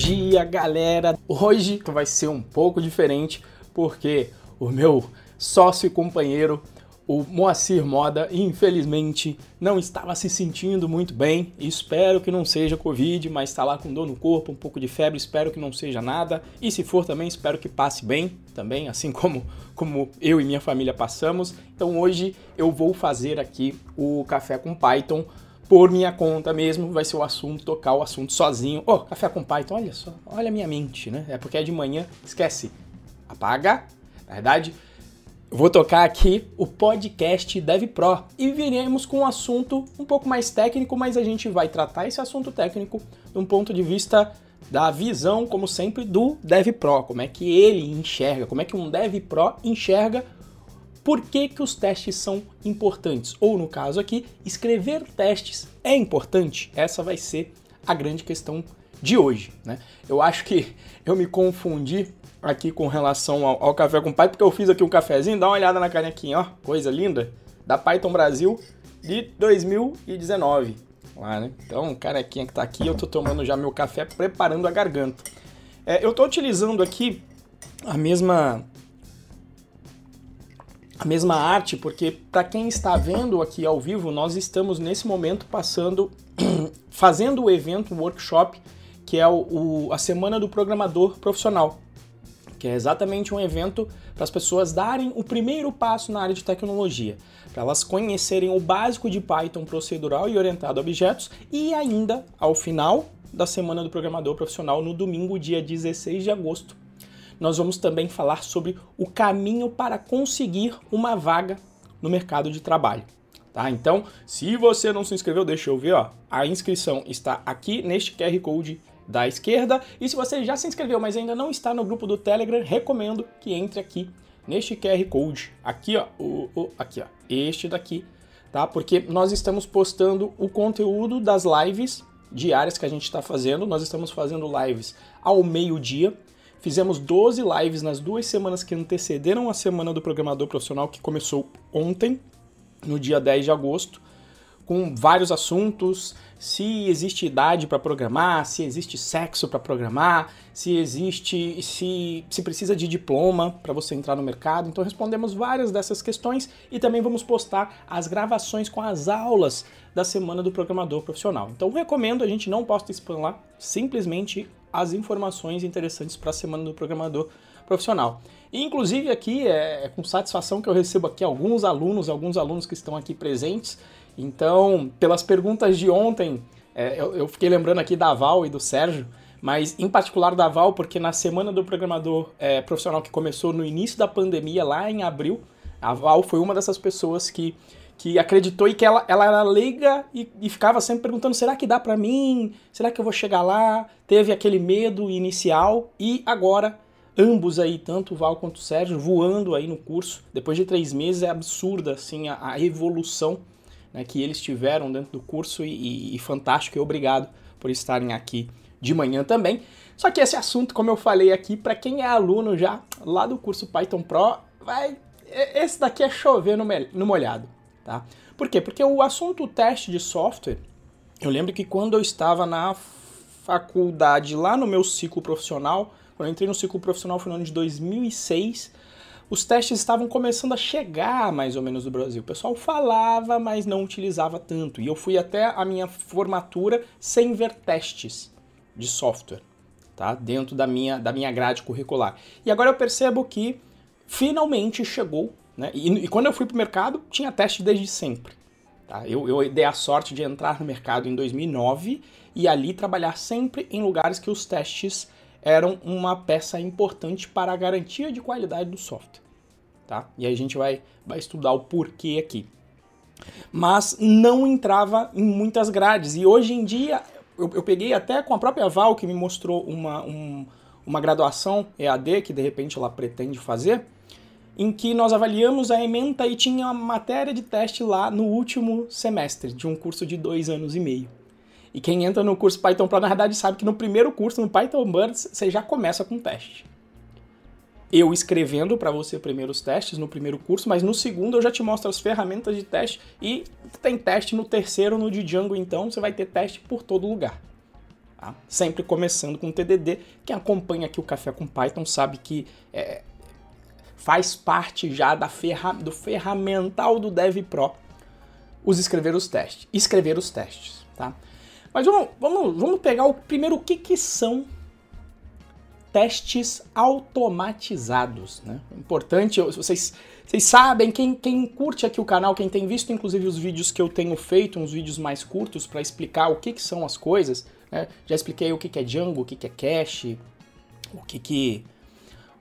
dia, galera! Hoje vai ser um pouco diferente porque o meu sócio e companheiro, o Moacir Moda, infelizmente não estava se sentindo muito bem. Espero que não seja Covid, mas está lá com dor no corpo, um pouco de febre. Espero que não seja nada. E se for também, espero que passe bem também, assim como, como eu e minha família passamos. Então hoje eu vou fazer aqui o café com Python por minha conta mesmo, vai ser o assunto, tocar o assunto sozinho. Oh, café com Python, olha só, olha a minha mente, né? É porque é de manhã, esquece, apaga, na verdade, vou tocar aqui o podcast Dev Pro e viremos com um assunto um pouco mais técnico, mas a gente vai tratar esse assunto técnico de um ponto de vista da visão, como sempre, do Dev Pro, como é que ele enxerga, como é que um Dev Pro enxerga por que, que os testes são importantes. Ou no caso aqui, escrever testes é importante? Essa vai ser a grande questão de hoje. Né? Eu acho que eu me confundi aqui com relação ao, ao, café com Python, porque eu fiz aqui um cafezinho, dá uma olhada na canequinha, ó, coisa linda, da Python Brasil de 2019. Lá, né? Então, canequinha que tá aqui, eu tô tomando já meu café, preparando a garganta. É, eu tô utilizando aqui a mesma a mesma arte, porque para quem está vendo aqui ao vivo, nós estamos nesse momento passando, fazendo o evento, o workshop, que é o, o, a Semana do Programador Profissional que é exatamente um evento para as pessoas darem o primeiro passo na área de tecnologia, para elas conhecerem o básico de Python procedural e orientado a objetos e ainda, ao final da Semana do Programador Profissional, no domingo, dia 16 de agosto, nós vamos também falar sobre o caminho para conseguir uma vaga no mercado de trabalho. Tá? Então, se você não se inscreveu, deixa eu ver, ó. A inscrição está aqui neste QR Code da esquerda. E se você já se inscreveu, mas ainda não está no grupo do Telegram, recomendo que entre aqui neste QR Code. Aqui, ó, o, o, aqui, ó, este daqui, tá? Porque nós estamos postando o conteúdo das lives diárias que a gente está fazendo. Nós estamos fazendo lives ao meio-dia. Fizemos 12 lives nas duas semanas que antecederam a semana do programador profissional, que começou ontem, no dia 10 de agosto, com vários assuntos, se existe idade para programar, se existe sexo para programar, se existe, se, se precisa de diploma para você entrar no mercado. Então respondemos várias dessas questões e também vamos postar as gravações com as aulas da semana do programador profissional. Então recomendo, a gente não posta spam lá, simplesmente as informações interessantes para a semana do programador profissional. E, inclusive aqui é, é com satisfação que eu recebo aqui alguns alunos, alguns alunos que estão aqui presentes então, pelas perguntas de ontem, é, eu, eu, fiquei lembrando aqui da Val e do Sérgio, mas em particular da Val, porque na semana do programador é, profissional que começou no início da pandemia, lá em abril, a Val foi uma dessas pessoas que, que acreditou e que ela, ela era leiga e, e ficava sempre perguntando: será que dá para mim? Será que eu vou chegar lá? Teve aquele medo inicial e agora ambos aí, tanto o Val quanto o Sérgio, voando aí no curso. Depois de três meses é absurda assim a, a evolução né, que eles tiveram dentro do curso e, e, e fantástico e obrigado por estarem aqui de manhã também. Só que esse assunto, como eu falei aqui, para quem é aluno já lá do curso Python Pro, vai esse daqui é chover no, no molhado, tá? Por quê? Porque o assunto teste de software, eu lembro que quando eu estava na faculdade, lá no meu ciclo profissional, quando eu entrei no ciclo profissional foi no ano de 2006, os testes estavam começando a chegar mais ou menos no Brasil. O pessoal falava, mas não utilizava tanto. E eu fui até a minha formatura sem ver testes de software, tá? Dentro da minha, da minha grade curricular. E agora eu percebo que finalmente chegou, né? E, e quando eu fui para o mercado, tinha teste desde sempre. Tá? Eu, eu dei a sorte de entrar no mercado em 2009 e ali trabalhar sempre em lugares que os testes eram uma peça importante para a garantia de qualidade do software. Tá? E aí a gente vai, vai estudar o porquê aqui. Mas não entrava em muitas grades. E hoje em dia, eu, eu peguei até com a própria Val, que me mostrou uma, um, uma graduação EAD, que de repente ela pretende fazer, em que nós avaliamos a ementa e tinha uma matéria de teste lá no último semestre de um curso de dois anos e meio. E quem entra no curso Python Pro, na verdade, sabe que no primeiro curso, no Python Birds, você já começa com teste. Eu escrevendo para você primeiro os testes no primeiro curso, mas no segundo eu já te mostro as ferramentas de teste e tem teste no terceiro, no de Django, então você vai ter teste por todo lugar. Tá? Sempre começando com TDD. Quem acompanha aqui o Café com Python sabe que é, faz parte já da ferra, do ferramental do Dev Pro os escrever os testes. Escrever os testes, tá? Mas vamos, vamos, vamos pegar o primeiro o que, que são testes automatizados, né? Importante, vocês, vocês sabem, quem, quem curte aqui o canal, quem tem visto inclusive os vídeos que eu tenho feito, uns vídeos mais curtos para explicar o que, que são as coisas, né? Já expliquei o que, que é Django, o que, que é cache, o que que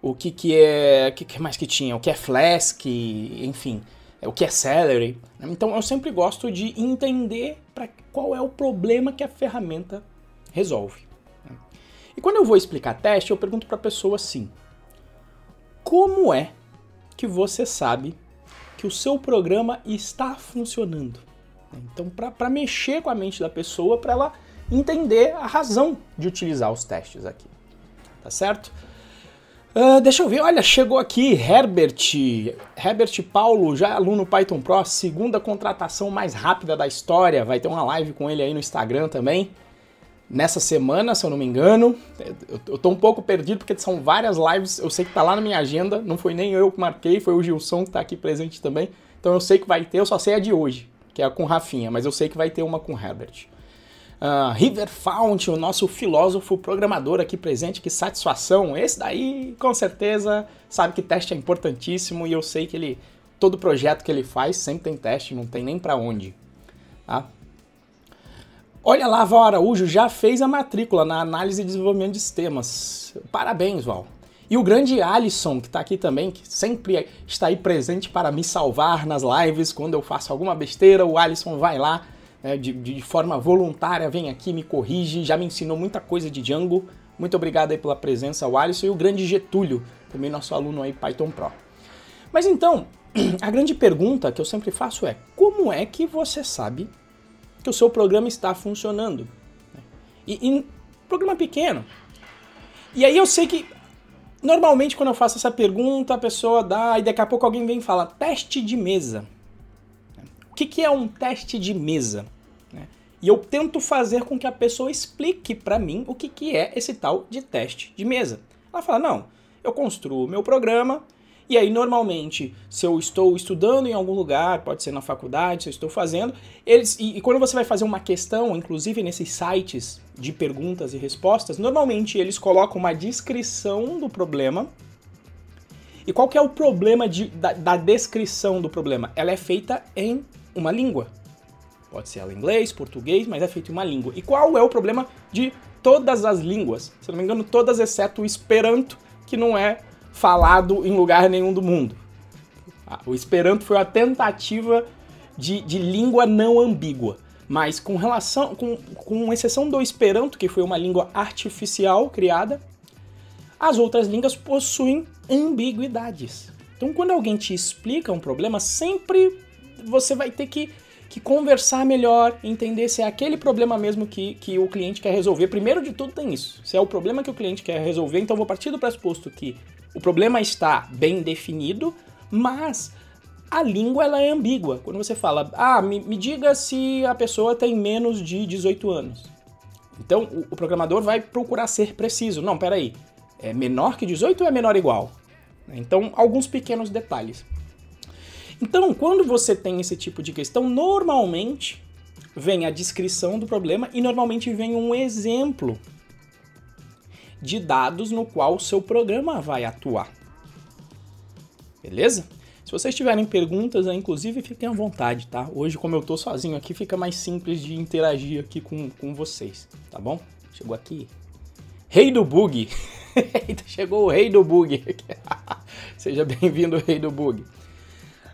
o que que é, o que, que mais que tinha, o que é Flask, enfim, o que é Celery. Né? Então eu sempre gosto de entender para qual é o problema que a ferramenta resolve. Né? E quando eu vou explicar teste, eu pergunto para a pessoa assim: como é que você sabe que o seu programa está funcionando? Então, para mexer com a mente da pessoa, para ela entender a razão de utilizar os testes aqui. Tá certo? Uh, deixa eu ver, olha, chegou aqui Herbert, Herbert Paulo, já aluno Python Pro, segunda contratação mais rápida da história. Vai ter uma live com ele aí no Instagram também. Nessa semana, se eu não me engano. Eu, tô um pouco perdido porque são várias lives. Eu sei que tá lá na minha agenda. Não foi nem eu que marquei, foi o Gilson que tá aqui presente também. Então eu sei que vai ter, eu só sei a de hoje, que é com Rafinha, mas eu sei que vai ter uma com Herbert. Uh, River Fount, o nosso filósofo programador aqui presente, que satisfação. Esse daí, com certeza, sabe que teste é importantíssimo e eu sei que ele, todo projeto que ele faz sempre tem teste, não tem nem para onde. Tá? Olha lá, Val Araújo já fez a matrícula na análise e desenvolvimento de sistemas. Parabéns, Val. E o grande Alisson, que está aqui também, que sempre está aí presente para me salvar nas lives quando eu faço alguma besteira, o Alisson vai lá né, de, de, forma voluntária, vem aqui, me corrige, já me ensinou muita coisa de Django. Muito obrigado aí pela presença, o Alisson e o grande Getúlio, também nosso aluno aí Python Pro. Mas então, a grande pergunta que eu sempre faço é: como é que você sabe que o seu programa está funcionando? E, e programa pequeno. E aí eu sei que normalmente quando eu faço essa pergunta, a pessoa dá e daqui a pouco alguém vem e fala teste de mesa que, que é um teste de mesa? Né? E eu tento fazer com que a pessoa explique para mim o que, que é esse tal de teste de mesa. Ela fala: não, eu construo meu programa. E aí, normalmente, se eu estou estudando em algum lugar, pode ser na faculdade, se eu estou fazendo, eles. E, e, quando você vai fazer uma questão, inclusive nesses sites de perguntas e respostas, normalmente eles colocam uma descrição do problema. E qual que é o problema de, da, da descrição do problema? Ela é feita em uma língua. Pode ser ela inglês, português, mas é feito em uma língua. E qual é o problema de todas as línguas? Se não me engano, todas exceto o Esperanto, que não é falado em lugar nenhum do mundo. Ah, o Esperanto foi a tentativa de, de língua não ambígua. Mas com relação, com, com exceção do Esperanto, que foi uma língua artificial criada, as outras línguas possuem ambiguidades. Então, quando alguém te explica um problema, sempre você vai ter que, que conversar melhor, entender se é aquele problema mesmo que, que o cliente quer resolver. Primeiro de tudo tem isso. Se é o problema que o cliente quer resolver, então vou partir do pressuposto que o problema está bem definido, mas a língua ela é ambígua. Quando você fala, ah, me, me diga se a pessoa tem menos de 18 anos. Então o, o programador vai procurar ser preciso. Não, peraí, é menor que 18 ou é menor igual? Então, alguns pequenos detalhes. Então, quando você tem esse tipo de questão, normalmente vem a descrição do problema e normalmente vem um exemplo de dados no qual o seu programa vai atuar. Beleza? Se vocês tiverem perguntas, inclusive fiquem à vontade, tá? Hoje, como eu tô sozinho aqui, fica mais simples de interagir aqui com, com vocês, tá bom? Chegou aqui. Rei do Bug! Chegou o Rei do Bug. Seja bem-vindo, Rei do Bug.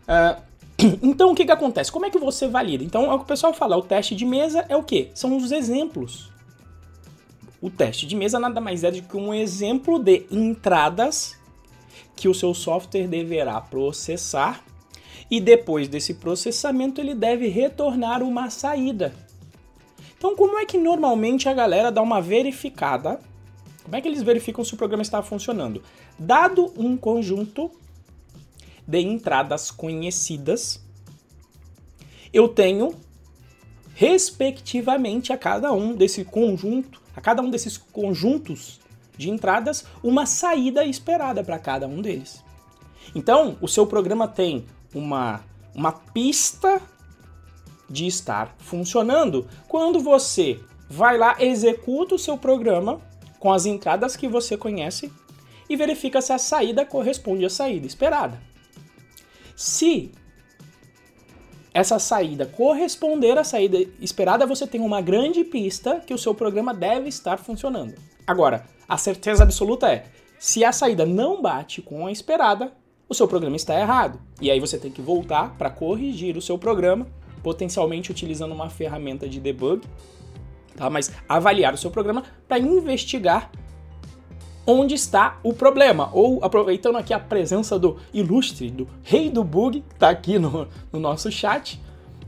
Uh, então o que, que acontece? Como é que você valida? Então é o que o pessoal fala, o teste de mesa é o quê? São os exemplos. O teste de mesa nada mais é do que um exemplo de entradas que o seu software deverá processar e depois desse processamento ele deve retornar uma saída. Então, como é que normalmente a galera dá uma verificada? Como é que eles verificam se o programa está funcionando? Dado um conjunto de entradas conhecidas, eu tenho respectivamente a cada um desse conjunto, a cada um desses conjuntos de entradas, uma saída esperada para cada um deles. Então, o seu programa tem uma, uma pista de estar funcionando quando você vai lá, executa o seu programa com as entradas que você conhece e verifica se a saída corresponde à saída esperada. Se essa saída corresponder à saída esperada, você tem uma grande pista que o seu programa deve estar funcionando. Agora, a certeza absoluta é: se a saída não bate com a esperada, o seu programa está errado. E aí você tem que voltar para corrigir o seu programa, potencialmente utilizando uma ferramenta de debug, tá? Mas avaliar o seu programa para investigar onde está o problema. Ou aproveitando aqui a presença do ilustre, do rei do bug, que está aqui no, no nosso chat,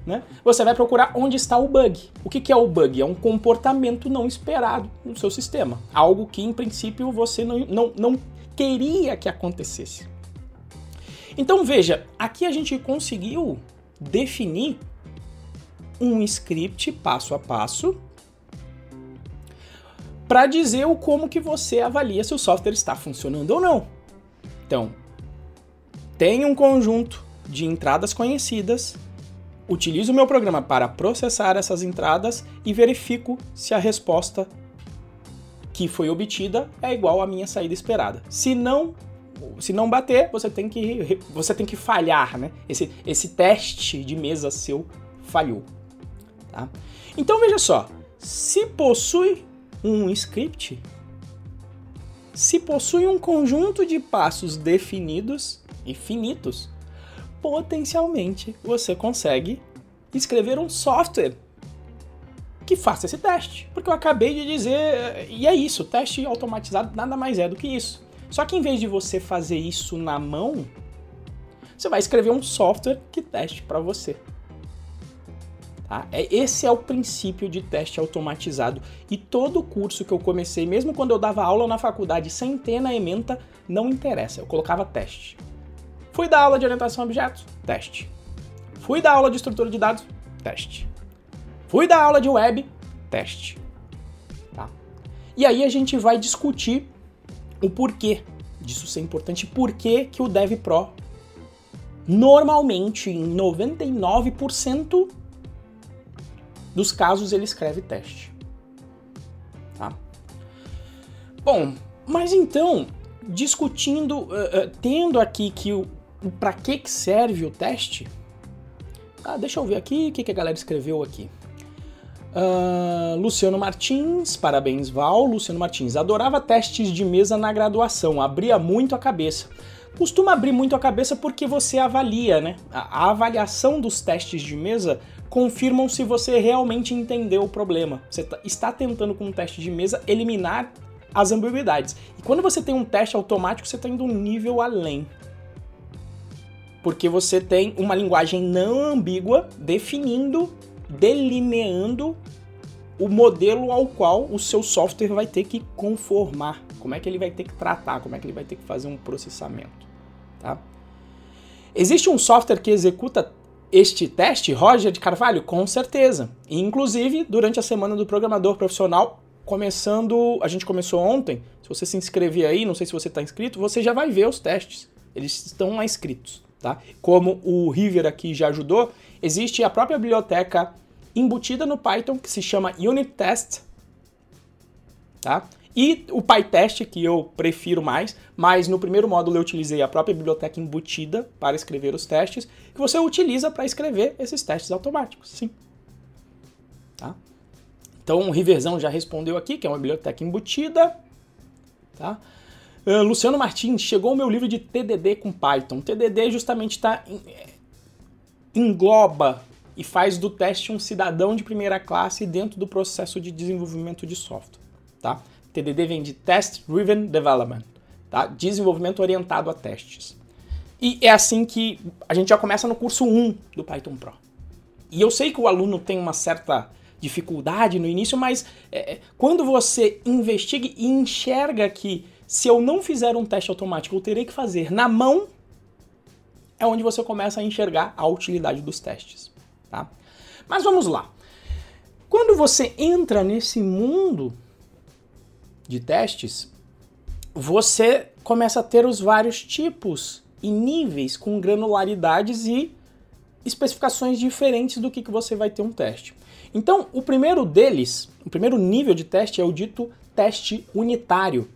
né? Você vai procurar onde está o bug. O que, que é o bug? É um comportamento não esperado no seu sistema. Algo que, em princípio, você não, não, não queria que acontecesse. Então veja, aqui a gente conseguiu definir um script passo a passo para dizer o como que você avalia se o software está funcionando ou não. Então, tem um conjunto de entradas conhecidas, utilizo o meu programa para processar essas entradas e verifico se a resposta que foi obtida é igual à minha saída esperada. Se não, se não bater, você tem que, você tem que falhar, né? Esse, esse teste de mesa seu falhou. Tá? Então veja só, se possui um script, se possui um conjunto de passos definidos e finitos, potencialmente você consegue escrever um software que faça esse teste. Porque eu acabei de dizer, e é isso, teste automatizado nada mais é do que isso. Só que em vez de você fazer isso na mão, você vai escrever um software que teste para você. Tá? É, esse é o princípio de teste automatizado. E todo curso que eu comecei, mesmo quando eu dava aula na faculdade sem ter na ementa, não interessa, eu colocava teste. Fui dar aula de orientação a objetos? Teste. Fui dar aula de estrutura de dados? Teste. Fui dar aula de web? Teste. Tá? E aí a gente vai discutir o porquê disso ser importante, por que o Dev Pro normalmente em 99% dos casos ele escreve teste. Tá? Bom, mas então, discutindo, uh, uh, tendo aqui que o, para que serve o teste, ah, deixa eu ver aqui o que, que a galera escreveu aqui. Uh, Luciano Martins, parabéns Val. Luciano Martins, adorava testes de mesa na graduação, abria muito a cabeça. Costuma abrir muito a cabeça porque você avalia, né? A, avaliação dos testes de mesa confirmam se você realmente entendeu o problema. Você tá, está tentando com um teste de mesa eliminar as ambiguidades. E quando você tem um teste automático, você está indo um nível além. Porque você tem uma linguagem não ambígua definindo, delineando o modelo ao qual o seu software vai ter que conformar, como é que ele vai ter que tratar, como é que ele vai ter que fazer um processamento. Tá? Existe um software que executa este teste, Roger de Carvalho? Com certeza. E, inclusive, durante a semana do programador profissional, começando. A gente começou ontem. Se você se inscrever aí, não sei se você está inscrito, você já vai ver os testes. Eles estão lá escritos. Tá? Como o River aqui já ajudou, existe a própria biblioteca embutida no Python que se chama Unit Test. Tá? E o PyTest, que eu prefiro mais, mas no primeiro módulo eu utilizei a própria biblioteca embutida para escrever os testes, que você utiliza para escrever esses testes automáticos, sim. Tá? Então o Riverzão já respondeu aqui, que é uma biblioteca embutida. Tá? Uh, Luciano Martins, chegou o meu livro de TDD com Python. TDD justamente está é, engloba e faz do teste um cidadão de primeira classe dentro do processo de desenvolvimento de software. Tá? TDD vem de Test Driven Development, tá? desenvolvimento orientado a testes. E é assim que a gente já começa no curso 1 do Python Pro. E eu sei que o aluno tem uma certa dificuldade no início, mas é, é quando você investiga e enxerga que se eu não fizer um teste automático, eu terei que fazer na mão, é onde você começa a enxergar a utilidade dos testes. Tá? Mas vamos lá. quando você entra nesse mundo de testes, você começa a ter os vários tipos e níveis com granularidades e especificações diferentes do que, que você vai ter um teste. Então, o primeiro deles, o primeiro nível de teste é o dito teste unitário,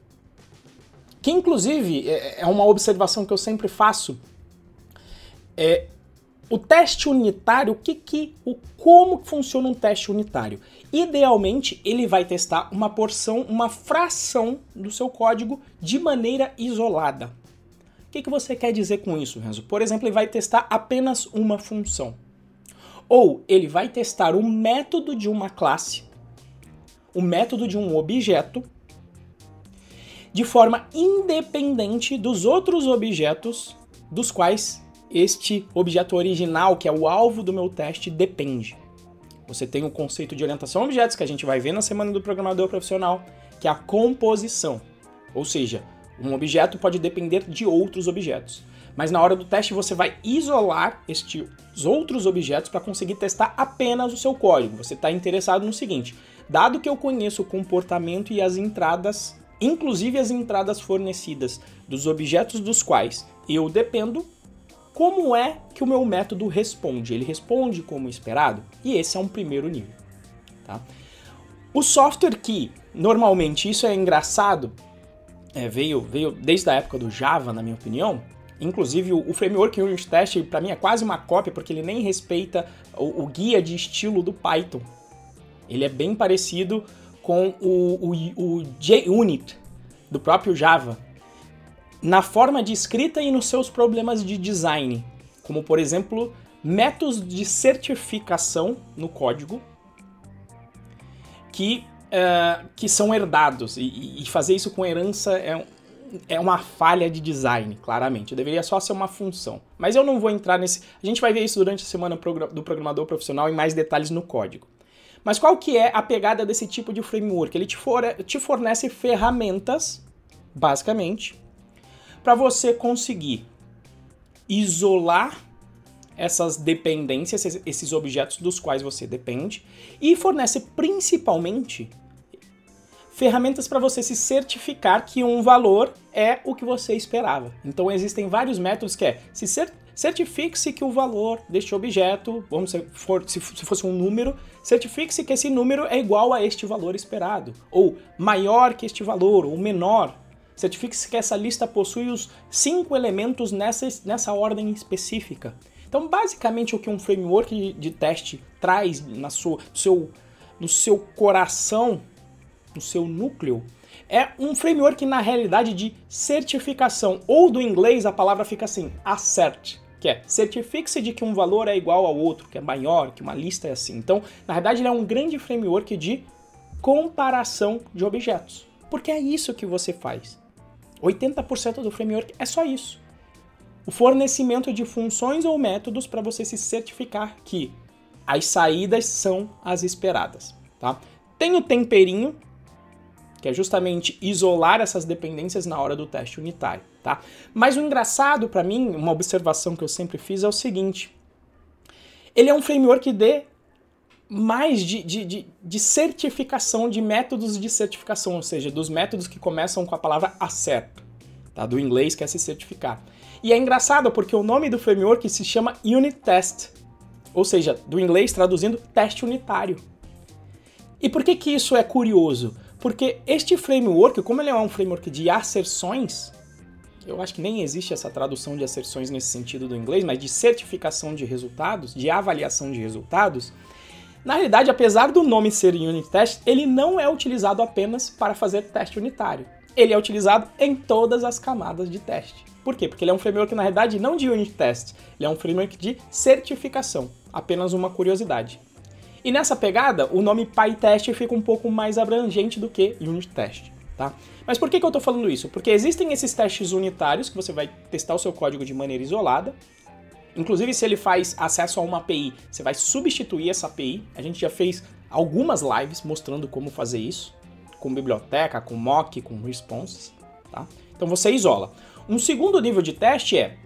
que inclusive é, é uma observação que eu sempre faço. É, o teste unitário, o que que, o como funciona um teste unitário? Idealmente, ele vai testar uma porção, uma fração do seu código de maneira isolada. O que, que você quer dizer com isso, Renzo? Por exemplo, ele vai testar apenas uma função. Ou ele vai testar o método de uma classe, o método de um objeto, de forma independente dos outros objetos dos quais este objeto original, que é o alvo do meu teste, depende. Você tem o conceito de orientação a objetos, que a gente vai ver na semana do programador profissional, que é a composição. Ou seja, um objeto pode depender de outros objetos. Mas na hora do teste você vai isolar estes outros objetos para conseguir testar apenas o seu código. Você está interessado no seguinte: dado que eu conheço o comportamento e as entradas, inclusive as entradas fornecidas dos objetos dos quais eu dependo, como é que o meu método responde? Ele responde como esperado? E esse é um primeiro nível. Tá? O software que, normalmente, isso é engraçado, é, veio, veio desde a época do Java, na minha opinião. Inclusive, o, framework Unit Test, para mim, é quase uma cópia, porque ele nem respeita o, o, guia de estilo do Python. Ele é bem parecido com o, o, o JUnit, do próprio Java na forma de escrita e nos seus problemas de design, como por exemplo métodos de certificação no código que, uh, que são herdados e, e, fazer isso com herança é, é uma falha de design, claramente. Deveria só ser uma função. Mas eu não vou entrar nesse. A gente vai ver isso durante a semana do programador profissional em mais detalhes no código. Mas qual que é a pegada desse tipo de framework? Ele te, for, te fornece ferramentas, basicamente, para você conseguir isolar essas dependências, esses objetos dos quais você depende, e fornece principalmente ferramentas para você se certificar que um valor é o que você esperava. Então existem vários métodos que é se certifique-se que o valor deste objeto, vamos se, for, se, se fosse um número, certifique-se que esse número é igual a este valor esperado, ou maior que este valor, ou menor. Certifique-se que essa lista possui os cinco elementos nessa, nessa ordem específica. Então, basicamente, o que um framework de teste traz na sua, no, seu, no seu coração, no seu núcleo, é um framework, na realidade, de certificação. Ou do inglês, a palavra fica assim, assert, que é certifique-se de que um valor é igual ao outro, que é maior, que uma lista é assim. Então, na verdade, ele é um grande framework de comparação de objetos. Porque é isso que você faz. 80% do framework é só isso. O fornecimento de funções ou métodos para você se certificar que as saídas são as esperadas, tá? Tem o temperinho, que é justamente isolar essas dependências na hora do teste unitário, tá? Mas o engraçado para mim, uma observação que eu sempre fiz é o seguinte: ele é um framework de mais de, de, de, de, certificação, de métodos de certificação, ou seja, dos métodos que começam com a palavra acerto, tá? do inglês que é se certificar. E é engraçado porque o nome do framework se chama Unit Test, ou seja, do inglês traduzindo teste unitário. E por que, que isso é curioso? Porque este framework, como ele é um framework de asserções, eu acho que nem existe essa tradução de asserções nesse sentido do inglês, mas de certificação de resultados, de avaliação de resultados, na realidade, apesar do nome ser unit test, ele não é utilizado apenas para fazer teste unitário. Ele é utilizado em todas as camadas de teste. Por quê? Porque ele é um framework, na realidade, não de unit test, ele é um framework de certificação. Apenas uma curiosidade. E nessa pegada, o nome PyTest fica um pouco mais abrangente do que unit test. Tá? Mas por que, que eu estou falando isso? Porque existem esses testes unitários que você vai testar o seu código de maneira isolada, Inclusive, se ele faz acesso a uma API, você vai substituir essa API. A gente já fez algumas lives mostrando como fazer isso, com biblioteca, com mock, com responses. Tá? Então você isola. Um segundo nível de teste é,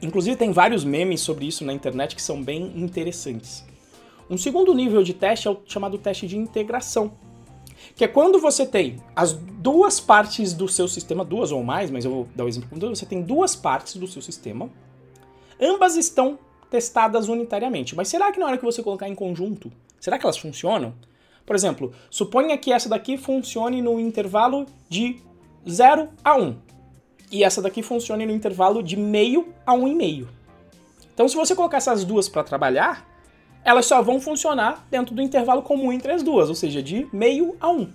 inclusive tem vários memes sobre isso na internet que são bem interessantes. Um segundo nível de teste é o chamado teste de integração, que é quando você tem as duas partes do seu sistema, duas ou mais, mas eu vou dar o um exemplo você tem duas partes do seu sistema, ambas estão testadas unitariamente. Mas será que na hora que você colocar em conjunto, será que elas funcionam? Por exemplo, suponha que essa daqui funcione no intervalo de 0 a 1. E essa daqui funcione no intervalo de meio a 1,5. Então, se você colocar essas duas para trabalhar, elas só vão funcionar dentro do intervalo comum entre as duas, ou seja, de meio a 1.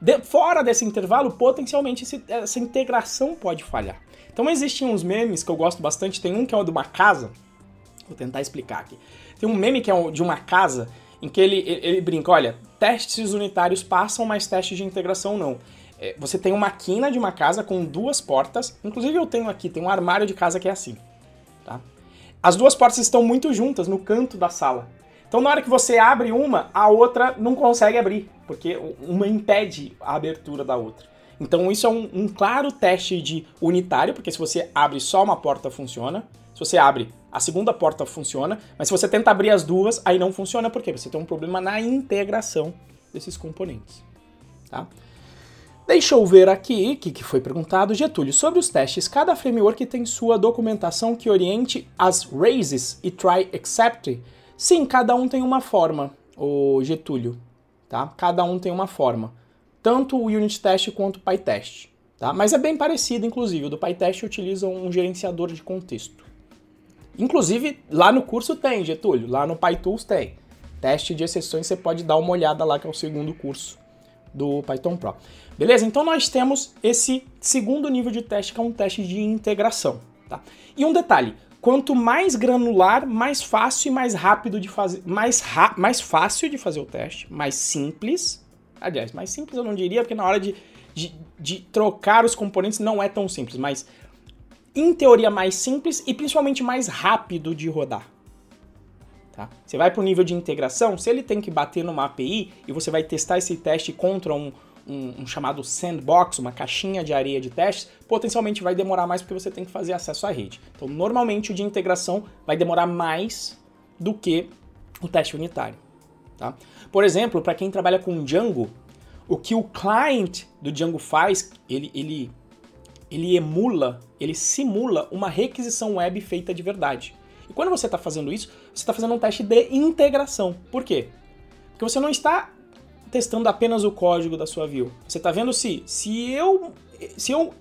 De, fora desse intervalo, potencialmente esse, essa integração pode falhar. Então existem uns memes que eu gosto bastante, tem um que é o de uma casa, vou tentar explicar aqui. Tem um meme que é de uma casa em que ele, ele brinca, olha, testes unitários passam, mas testes de integração não. É, você tem uma quina de uma casa com duas portas, inclusive eu tenho aqui, tem um armário de casa que é assim, tá? As duas portas estão muito juntas no canto da sala. Então na hora que você abre uma, a outra não consegue abrir, porque uma impede a abertura da outra. Então isso é um, um claro teste de unitário, porque se você abre só uma porta funciona, se você abre a segunda porta funciona, mas se você tenta abrir as duas, aí não funciona, porque você tem um problema na integração desses componentes. Tá? Deixa eu ver aqui o que, que foi perguntado. Getúlio, sobre os testes, cada framework tem sua documentação que oriente as raises e try except? Sim, cada um tem uma forma, o Getúlio. Tá? Cada um tem uma forma. Tanto o unit test quanto o PyTest. Tá? Mas é bem parecido, inclusive. O do PyTest utiliza um gerenciador de contexto. Inclusive, lá no curso tem, Getúlio, lá no PyTools tem. Teste de exceções, você pode dar uma olhada lá, que é o segundo curso do Python Pro. Beleza? Então nós temos esse segundo nível de teste, que é um teste de integração. Tá? E um detalhe, quanto mais granular, mais fácil e mais rápido de fazer, mais, mais fácil de fazer o teste, mais simples. Aliás, mais simples eu não diria, porque na hora de, de, de trocar os componentes não é tão simples, mas em teoria, mais simples e principalmente mais rápido de rodar. Tá? Você vai para o nível de integração, se ele tem que bater numa API e você vai testar esse teste contra um, um, um, chamado sandbox, uma caixinha de areia de testes, potencialmente vai demorar mais porque você tem que fazer acesso à rede. Então, normalmente o de integração vai demorar mais do que o teste unitário. Tá? Por exemplo, para quem trabalha com Django, o que o client do Django faz, ele, ele ele emula, ele simula uma requisição web feita de verdade. E quando você está fazendo isso, você está fazendo um teste de integração. Por quê? Porque você não está testando apenas o código da sua view. Você está vendo se, se eu, se eu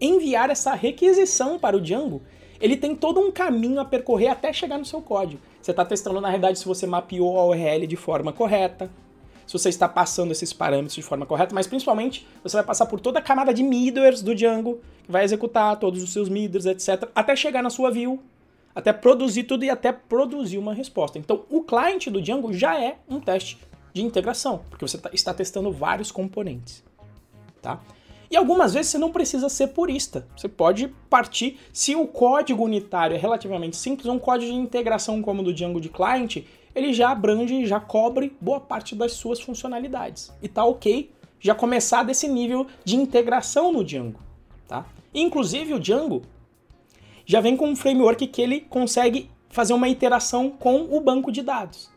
enviar essa requisição para o Django, ele tem todo um caminho a percorrer até chegar no seu código. Você está testando, na realidade, se você mapeou a URL de forma correta, se você está passando esses parâmetros de forma correta, mas principalmente você vai passar por toda a camada de middlewares do Django, que vai executar todos os seus middlewares, etc., até chegar na sua view, até produzir tudo e até produzir uma resposta. Então, o cliente do Django já é um teste de integração, porque você tá, está testando vários componentes. Tá? E algumas vezes você não precisa ser purista. Você pode partir, se o código unitário é relativamente simples, um código de integração como o do Django de client, ele já abrange, já cobre boa parte das suas funcionalidades. E tá ok já começar desse nível de integração no Django, tá? Inclusive o Django já vem com um framework que ele consegue fazer uma iteração com o banco de dados.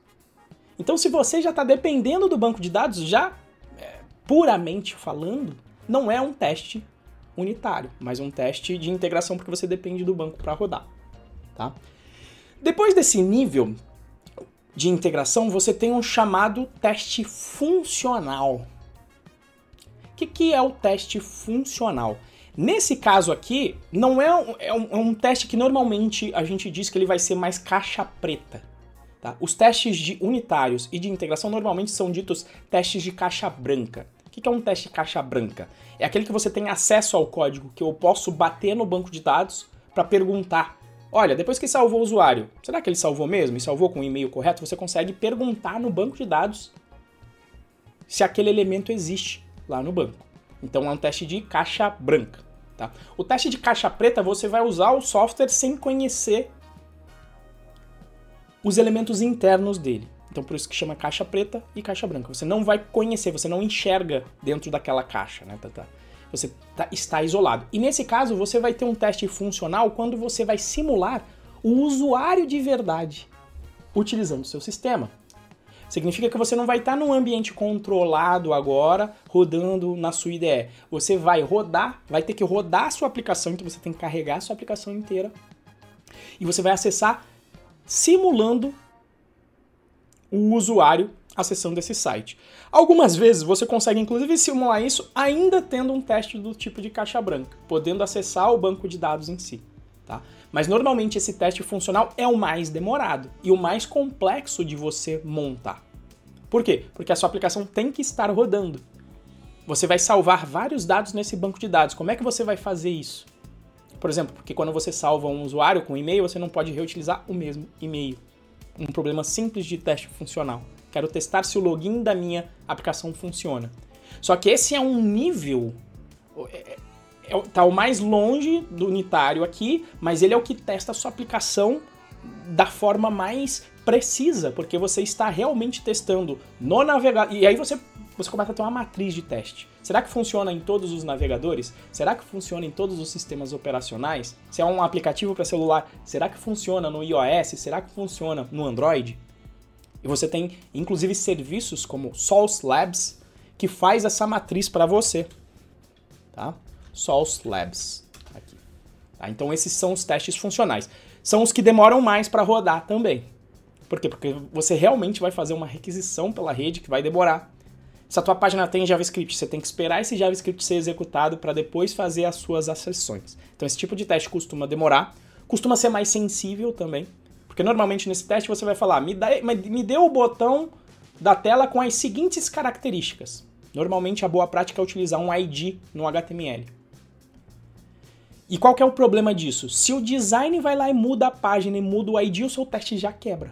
Então, se você já está dependendo do banco de dados, já é, puramente falando, não é um teste unitário, mas um teste de integração porque você depende do banco para rodar, tá? Depois desse nível, de integração, você tem um chamado teste funcional. O que, que é o teste funcional? Nesse caso aqui, não é um, é, um, é um, teste que normalmente a gente diz que ele vai ser mais caixa preta. Tá? Os testes de unitários e de integração normalmente são ditos testes de caixa branca. O que, é um teste caixa branca? É aquele que você tem acesso ao código, que eu posso bater no banco de dados para perguntar Olha, depois que salvou o usuário, será que ele salvou mesmo e salvou com o e-mail correto? Você consegue perguntar no banco de dados se aquele elemento existe lá no banco. Então é um teste de caixa branca. Tá? O teste de caixa preta você vai usar o software sem conhecer os elementos internos dele. Então por isso que chama caixa preta e caixa branca. Você não vai conhecer, você não enxerga dentro daquela caixa, né? Tá, tá. Você tá, está isolado. E nesse caso, você vai ter um teste funcional quando você vai simular o usuário de verdade utilizando o seu sistema. Significa que você não vai estar num ambiente controlado agora, rodando na sua IDE. Você vai rodar, vai ter que rodar a sua aplicação, então você tem que carregar a sua aplicação inteira. E você vai acessar simulando o usuário acessando esse site. Algumas vezes você consegue inclusive simular isso ainda tendo um teste do tipo de caixa branca, podendo acessar o banco de dados em si. Tá? Mas normalmente esse teste funcional é o mais demorado e o mais complexo de você montar. Por quê? Porque a sua aplicação tem que estar rodando. Você vai salvar vários dados nesse banco de dados. Como é que você vai fazer isso? Por exemplo, porque quando você salva um usuário com e-mail, você não pode reutilizar o mesmo e-mail. Um problema simples de teste funcional. Quero testar se o login da minha aplicação funciona. Só que esse é um nível. É, é, tá o mais longe do unitário aqui, mas ele é o que testa a sua aplicação da forma mais precisa, porque você está realmente testando no navegador. E aí você, você começa a ter uma matriz de teste. Será que funciona em todos os navegadores? Será que funciona em todos os sistemas operacionais? Se é um aplicativo para celular, será que funciona no iOS? Será que funciona no Android? E você tem inclusive serviços como Source Labs que faz essa matriz para você, tá? Source Labs aqui. Tá? Então esses são os testes funcionais. São os que demoram mais para rodar também. Por quê? Porque você realmente vai fazer uma requisição pela rede que vai demorar. Se a tua página tem JavaScript, você tem que esperar esse JavaScript ser executado para depois fazer as suas acessões. Então esse tipo de teste costuma demorar, costuma ser mais sensível também. Porque normalmente nesse teste você vai falar, me, dá, me dê o botão da tela com as seguintes características. Normalmente a boa prática é utilizar um ID no HTML. E qual é o problema disso? Se o design vai lá e muda a página e muda o ID, o seu teste já quebra.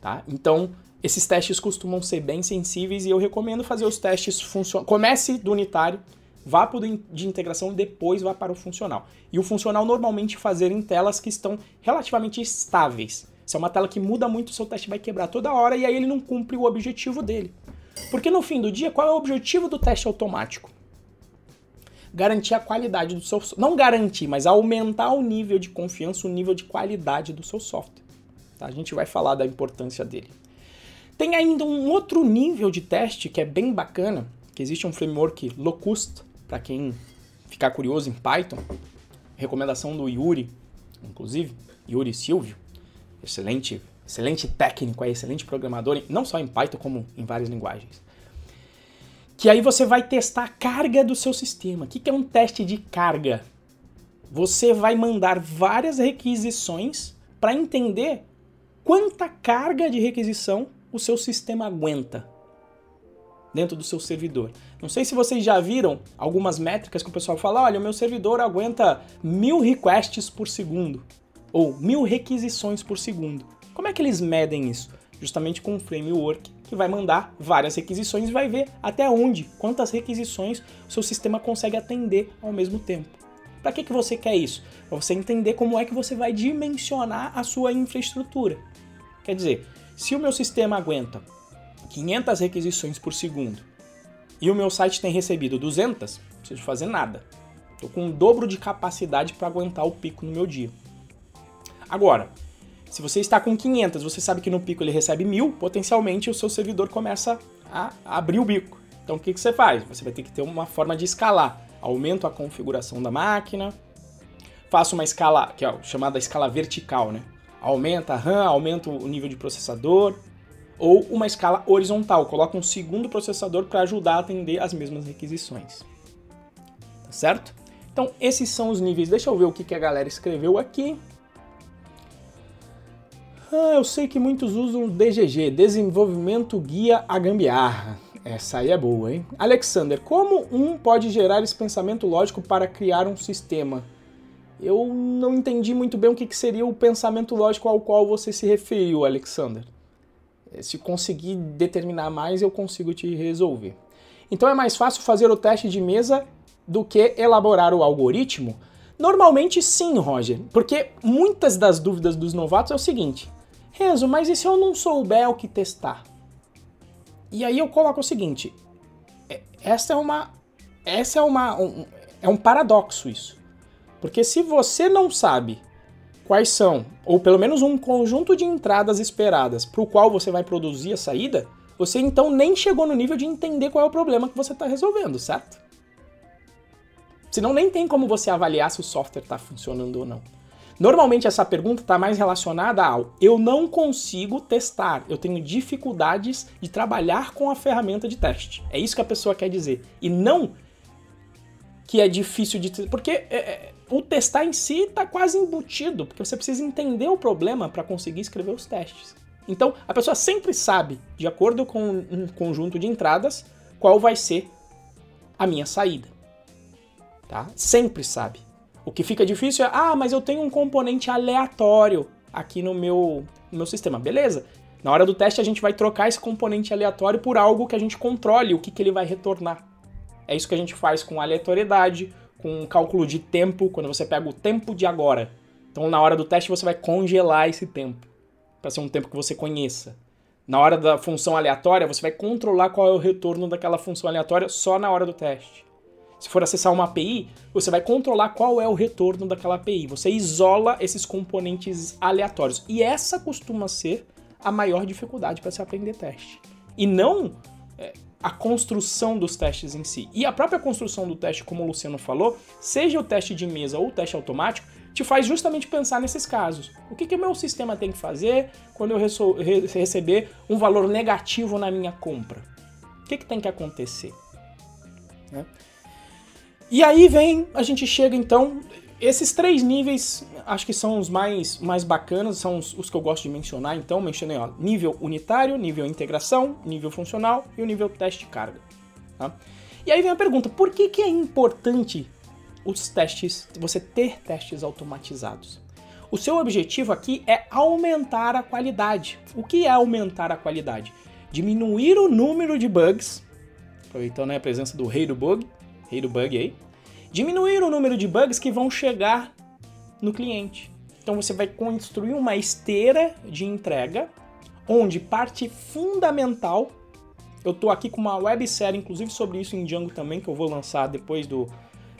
Tá? Então, esses testes costumam ser bem sensíveis e eu recomendo fazer os testes funcionais. Comece do unitário, vá para o de integração e depois vá para o funcional. E o funcional normalmente fazer em telas que estão relativamente estáveis. Se é uma tela que muda muito, o seu teste vai quebrar toda hora e aí ele não cumpre o objetivo dele. Porque no fim do dia, qual é o objetivo do teste automático? Garantir a qualidade do seu não garantir, mas aumentar o nível de confiança, o nível de qualidade do seu software. Tá? A gente vai falar da importância dele. Tem ainda um outro nível de teste que é bem bacana, que existe um framework Locust, para quem ficar curioso em Python, recomendação do Yuri, inclusive, Yuri Silvio, excelente, excelente técnico, é excelente programador, não só em Python, como em várias linguagens. Que aí você vai testar a carga do seu sistema. O que é um teste de carga? Você vai mandar várias requisições para entender quanta carga de requisição o seu sistema aguenta dentro do seu servidor. Não sei se vocês já viram algumas métricas que o pessoal fala: olha, o meu servidor aguenta mil requests por segundo ou mil requisições por segundo. Como é que eles medem isso? Justamente com um framework que vai mandar várias requisições e vai ver até onde, quantas requisições o seu sistema consegue atender ao mesmo tempo. Para que, que você quer isso? Para você entender como é que você vai dimensionar a sua infraestrutura. Quer dizer, se o meu sistema aguenta 500 requisições por segundo e o meu site tem recebido 200, não preciso fazer nada. Estou com o dobro de capacidade para aguentar o pico no meu dia. Agora, se você está com 500, você sabe que no pico ele recebe 1000, potencialmente o seu servidor começa a abrir o bico. Então o que, que você faz? Você vai ter que ter uma forma de escalar. Aumento a configuração da máquina, faço uma escala, que é chamada escala vertical, né? Aumenta a RAM, aumenta o nível de processador, ou uma escala horizontal, coloca um segundo processador para ajudar a atender as mesmas requisições. Tá certo? Então, esses são os níveis. Deixa eu ver o que, que a galera escreveu aqui. Ah, eu sei que muitos usam DGG, Desenvolvimento Guia a Gambiarra. Essa aí é boa, hein? Alexander, como um pode gerar esse pensamento lógico para criar um sistema? Eu não entendi muito bem o que, que seria o pensamento lógico ao qual você se referiu, Alexander. Eh, se conseguir determinar mais, eu consigo te resolver. Então é mais fácil fazer o teste de mesa do que elaborar o algoritmo? Normalmente sim, Roger, porque muitas das dúvidas dos novatos é o seguinte: Renzo, mas e se eu não souber o que testar? E aí eu coloco o seguinte: é, essa é uma, essa é uma, um, é um paradoxo isso, porque se você não sabe quais são, ou pelo menos um conjunto de entradas esperadas para o qual você vai produzir a saída, você então nem chegou no nível de entender qual é o problema que você está resolvendo, certo? Senão nem tem como você avaliar se o software está funcionando ou não. Normalmente essa pergunta está mais relacionada ao eu não consigo testar, eu tenho dificuldades de trabalhar com a ferramenta de teste. É isso que a pessoa quer dizer. E não que é difícil de. Porque é, é, o testar em si está quase embutido, porque você precisa entender o problema para conseguir escrever os testes. Então a pessoa sempre sabe, de acordo com um conjunto de entradas, qual vai ser a minha saída. Tá? Sempre sabe. O que fica difícil é, ah, mas eu tenho um componente aleatório aqui no meu, no meu sistema. Beleza. Na hora do teste a gente vai trocar esse componente aleatório por algo que a gente controle o que, que ele vai retornar. É isso que a gente faz com aleatoriedade, com cálculo de tempo, quando você pega o tempo de agora. Então na hora do teste você vai congelar esse tempo, para ser um tempo que você conheça. Na hora da função aleatória, você vai controlar qual é o retorno daquela função aleatória só na hora do teste. Se for acessar uma API, você vai controlar qual é o retorno daquela API. Você isola esses componentes aleatórios. E essa costuma ser a maior dificuldade para se aprender teste. E não é, a construção dos testes em si. E a própria construção do teste, como o Luciano falou, seja o teste de mesa ou o teste automático, te faz justamente pensar nesses casos. O que, que o meu sistema tem que fazer quando eu receber um valor negativo na minha compra? O que, que tem que acontecer? Né? E aí vem, a gente chega então, esses três níveis acho que são os mais, mais bacanas, são os, os que eu gosto de mencionar, então mencionei ó, nível unitário, nível integração, nível funcional e o nível teste de carga. Tá? E aí vem a pergunta, por que, que é importante os testes, você ter testes automatizados? O seu objetivo aqui é aumentar a qualidade. O que é aumentar a qualidade? Diminuir o número de bugs, aproveitando né, a presença do rei do bug, rei do bug aí, diminuir o número de bugs que vão chegar no cliente. Então você vai construir uma esteira de entrega onde parte fundamental eu estou aqui com uma websérie, inclusive sobre isso em Django também, que eu vou lançar depois do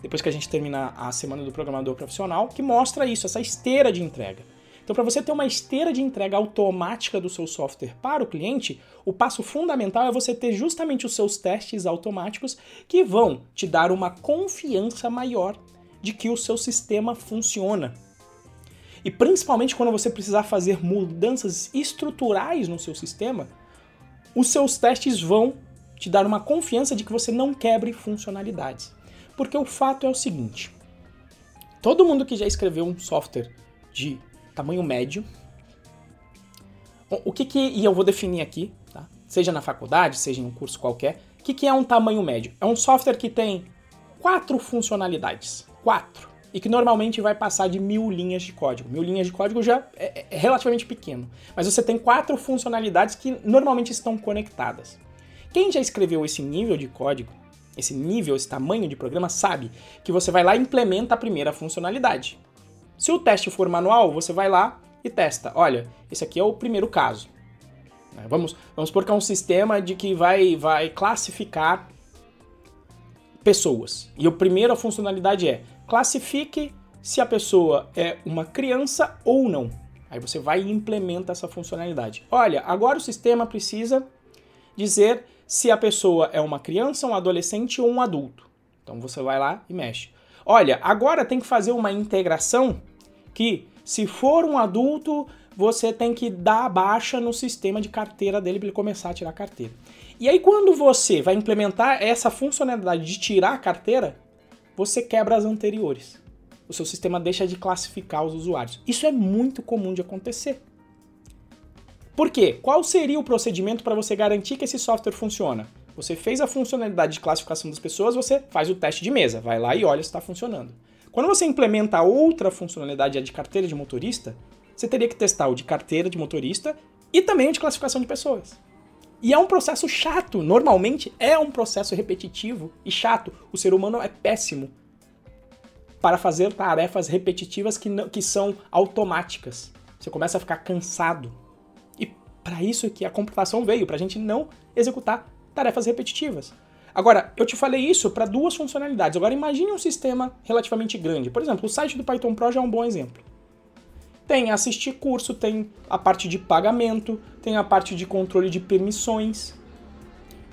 depois que a gente terminar a semana do programador profissional, que mostra isso, essa esteira de entrega. Então, para você ter uma esteira de entrega automática do seu software para o cliente, o passo fundamental é você ter justamente os seus testes automáticos que vão te dar uma confiança maior de que o seu sistema funciona. E principalmente quando você precisar fazer mudanças estruturais no seu sistema, os seus testes vão te dar uma confiança de que você não quebre funcionalidades. Porque o fato é o seguinte: todo mundo que já escreveu um software de tamanho médio. O que que, e eu vou definir aqui, tá? seja na faculdade, seja em um curso qualquer, o que, que é um tamanho médio? É um software que tem quatro funcionalidades, quatro, e que normalmente vai passar de mil linhas de código. Mil linhas de código já é, é relativamente pequeno, mas você tem quatro funcionalidades que normalmente estão conectadas. Quem já escreveu esse nível de código, esse nível, esse tamanho de programa, sabe que você vai lá e implementa a primeira funcionalidade. Se o teste for manual, você vai lá e testa. Olha, esse aqui é o primeiro caso. Né, vamos, vamos supor que é um sistema de que vai, vai classificar pessoas. E a primeira funcionalidade é classifique se a pessoa é uma criança ou não. Aí você vai e implementa essa funcionalidade. Olha, agora o sistema precisa dizer se a pessoa é uma criança, um adolescente ou um adulto. Então você vai lá e mexe. Olha, agora tem que fazer uma integração que, se for um adulto, você tem que dar baixa no sistema de carteira dele para ele começar a tirar a carteira. E aí, quando você vai implementar essa funcionalidade de tirar a carteira, você quebra as anteriores. O seu sistema deixa de classificar os usuários. Isso é muito comum de acontecer. Por quê? Qual seria o procedimento para você garantir que esse software funciona? Você fez a funcionalidade de classificação das pessoas, você faz o teste de mesa, vai lá e olha se está funcionando. Quando você implementa outra funcionalidade, a de carteira de motorista, você teria que testar o de carteira de motorista e também o de classificação de pessoas. E é um processo chato, normalmente é um processo repetitivo e chato. O ser humano é péssimo para fazer tarefas repetitivas que, não, que são automáticas. Você começa a ficar cansado. E para isso que a computação veio, para a gente não executar tarefas repetitivas. Agora, eu te falei isso para duas funcionalidades. Agora imagine um sistema relativamente grande. Por exemplo, o site do Python Pro já é um bom exemplo. Tem assistir curso, tem a parte de pagamento, tem a parte de controle de permissões.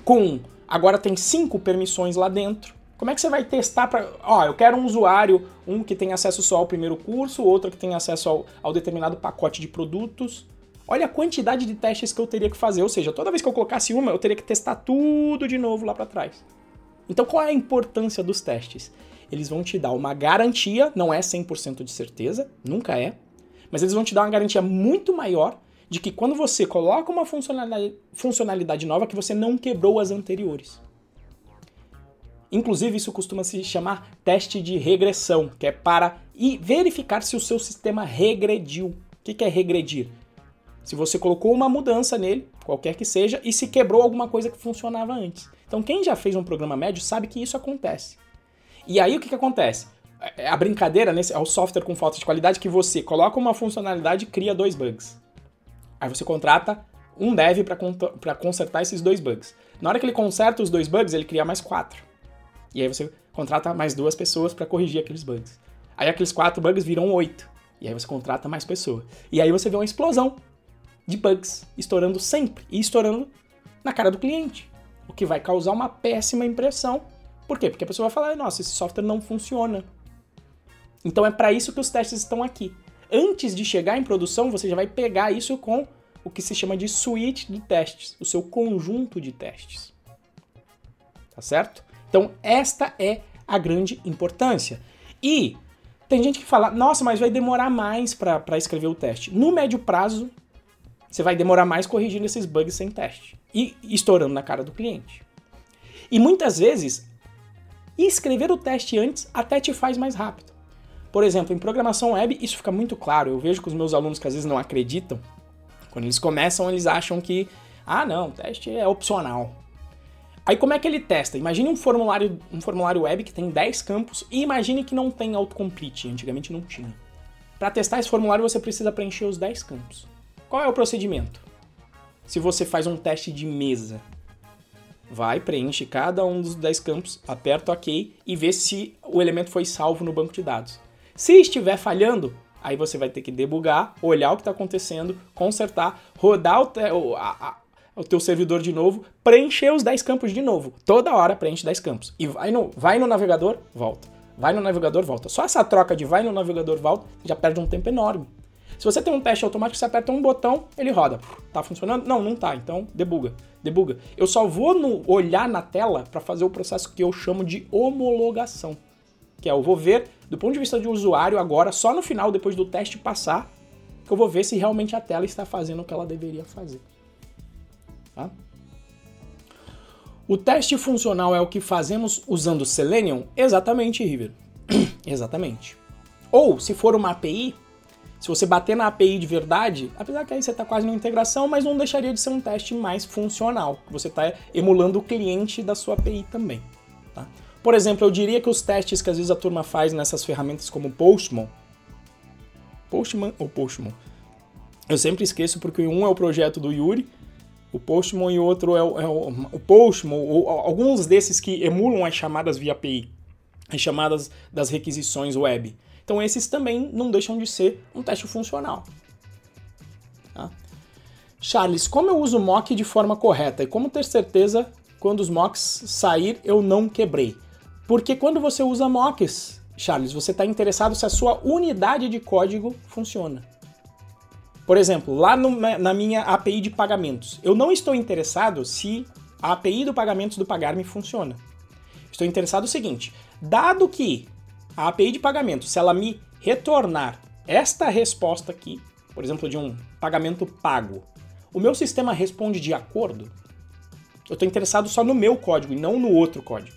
Com agora tem cinco permissões lá dentro. Como é que você vai testar para. Ó, eu quero um usuário, um que tem acesso só ao primeiro curso, outro que tem acesso ao, ao determinado pacote de produtos. Olha a quantidade de testes que eu teria que fazer. Ou seja, toda vez que eu colocasse uma, eu teria que testar tudo de novo lá para trás. Então, qual é a importância dos testes? Eles vão te dar uma garantia, não é 100% de certeza, nunca é, mas eles vão te dar uma garantia muito maior de que quando você coloca uma funcionalidade, nova, que você não quebrou as anteriores. Inclusive, isso costuma se chamar teste de regressão, que é para verificar se o seu sistema regrediu. O que é regredir? Se você colocou uma mudança nele, qualquer que seja, e se quebrou alguma coisa que funcionava antes. Então, quem já fez um programa médio sabe que isso acontece. E aí, o que, que acontece? É, a brincadeira nesse, é o software com falta de qualidade que você coloca uma funcionalidade e cria dois bugs. Aí você contrata um dev para consertar esses dois bugs. Na hora que ele conserta os dois bugs, ele cria mais quatro. E aí você contrata mais duas pessoas para corrigir aqueles bugs. Aí aqueles quatro bugs viram oito. E aí você contrata mais pessoas. E aí você vê uma explosão de bugs estourando sempre e estourando na cara do cliente. O que vai causar uma péssima impressão. Por quê? Porque a pessoa vai falar: nossa, esse software não funciona. Então é para isso que os testes estão aqui. Antes de chegar em produção, você já vai pegar isso com o que se chama de suite de testes, o seu conjunto de testes. Tá certo? Então, esta é a grande importância. E tem gente que fala, nossa, mas vai demorar mais para escrever o teste. No médio prazo, você vai demorar mais corrigindo esses bugs sem teste e estourando na cara do cliente. E muitas vezes, escrever o teste antes até te faz mais rápido. Por exemplo, em programação web, isso fica muito claro. Eu vejo com os meus alunos que às vezes não acreditam. Quando eles começam, eles acham que, ah, não, teste é opcional. Aí como é que ele testa? Imagine um formulário, um formulário web que tem 10 campos e imagine que não tem autocomplete, antigamente não tinha. Para testar esse formulário você precisa preencher os 10 campos. Qual é o procedimento? Se você faz um teste de mesa, vai, preenche cada um dos 10 campos, aperta OK e vê se o elemento foi salvo no banco de dados. Se estiver falhando, aí você vai ter que debugar, olhar o que está acontecendo, consertar, rodar o, te, o, a, a, o teu servidor de novo, preencher os 10 campos de novo. Toda hora preenche 10 campos. E vai no, vai no navegador, volta. Vai no navegador, volta. Só essa troca de vai no navegador, volta, já perde um tempo enorme. Se você tem um teste automático, você aperta um botão, ele roda. Tá funcionando? Não, não tá. Então, debuga. Debuga. Eu só vou no, olhar na tela para fazer o processo que eu chamo de homologação que é eu vou ver do ponto de vista de usuário agora, só no final, depois do teste passar, que eu vou ver se realmente a tela está fazendo o que ela deveria fazer. Tá? O teste funcional é o que fazemos usando Selenium? Exatamente, River. Exatamente. Ou, se for uma API, se você bater na API de verdade, apesar que aí você está quase na integração, mas não deixaria de ser um teste mais funcional. Você está emulando o cliente da sua API também. Tá? Por exemplo, eu diria que os testes que às vezes a turma faz nessas ferramentas como Postman, Postman ou Postman? Eu sempre esqueço porque um é o projeto do Yuri, o Postman e o outro é o, é o, o Postman, ou alguns desses que emulam as chamadas via API, as chamadas das requisições web. Então esses também não deixam de ser um teste funcional. Tá? Charles, como eu uso mock de forma correta e como ter certeza quando os mocks sair eu não quebrei? Porque quando você usa mocks, Charles, você está interessado se a sua unidade de código funciona. Por exemplo, lá no, na minha API de pagamentos, eu não estou interessado se a API do pagamentos do Pagar.me funciona. Estou interessado no seguinte: dado que a API de pagamento, se ela me retornar esta resposta aqui, por exemplo, de um pagamento pago, o meu sistema responde de acordo? Eu estou interessado só no meu código e não no outro código.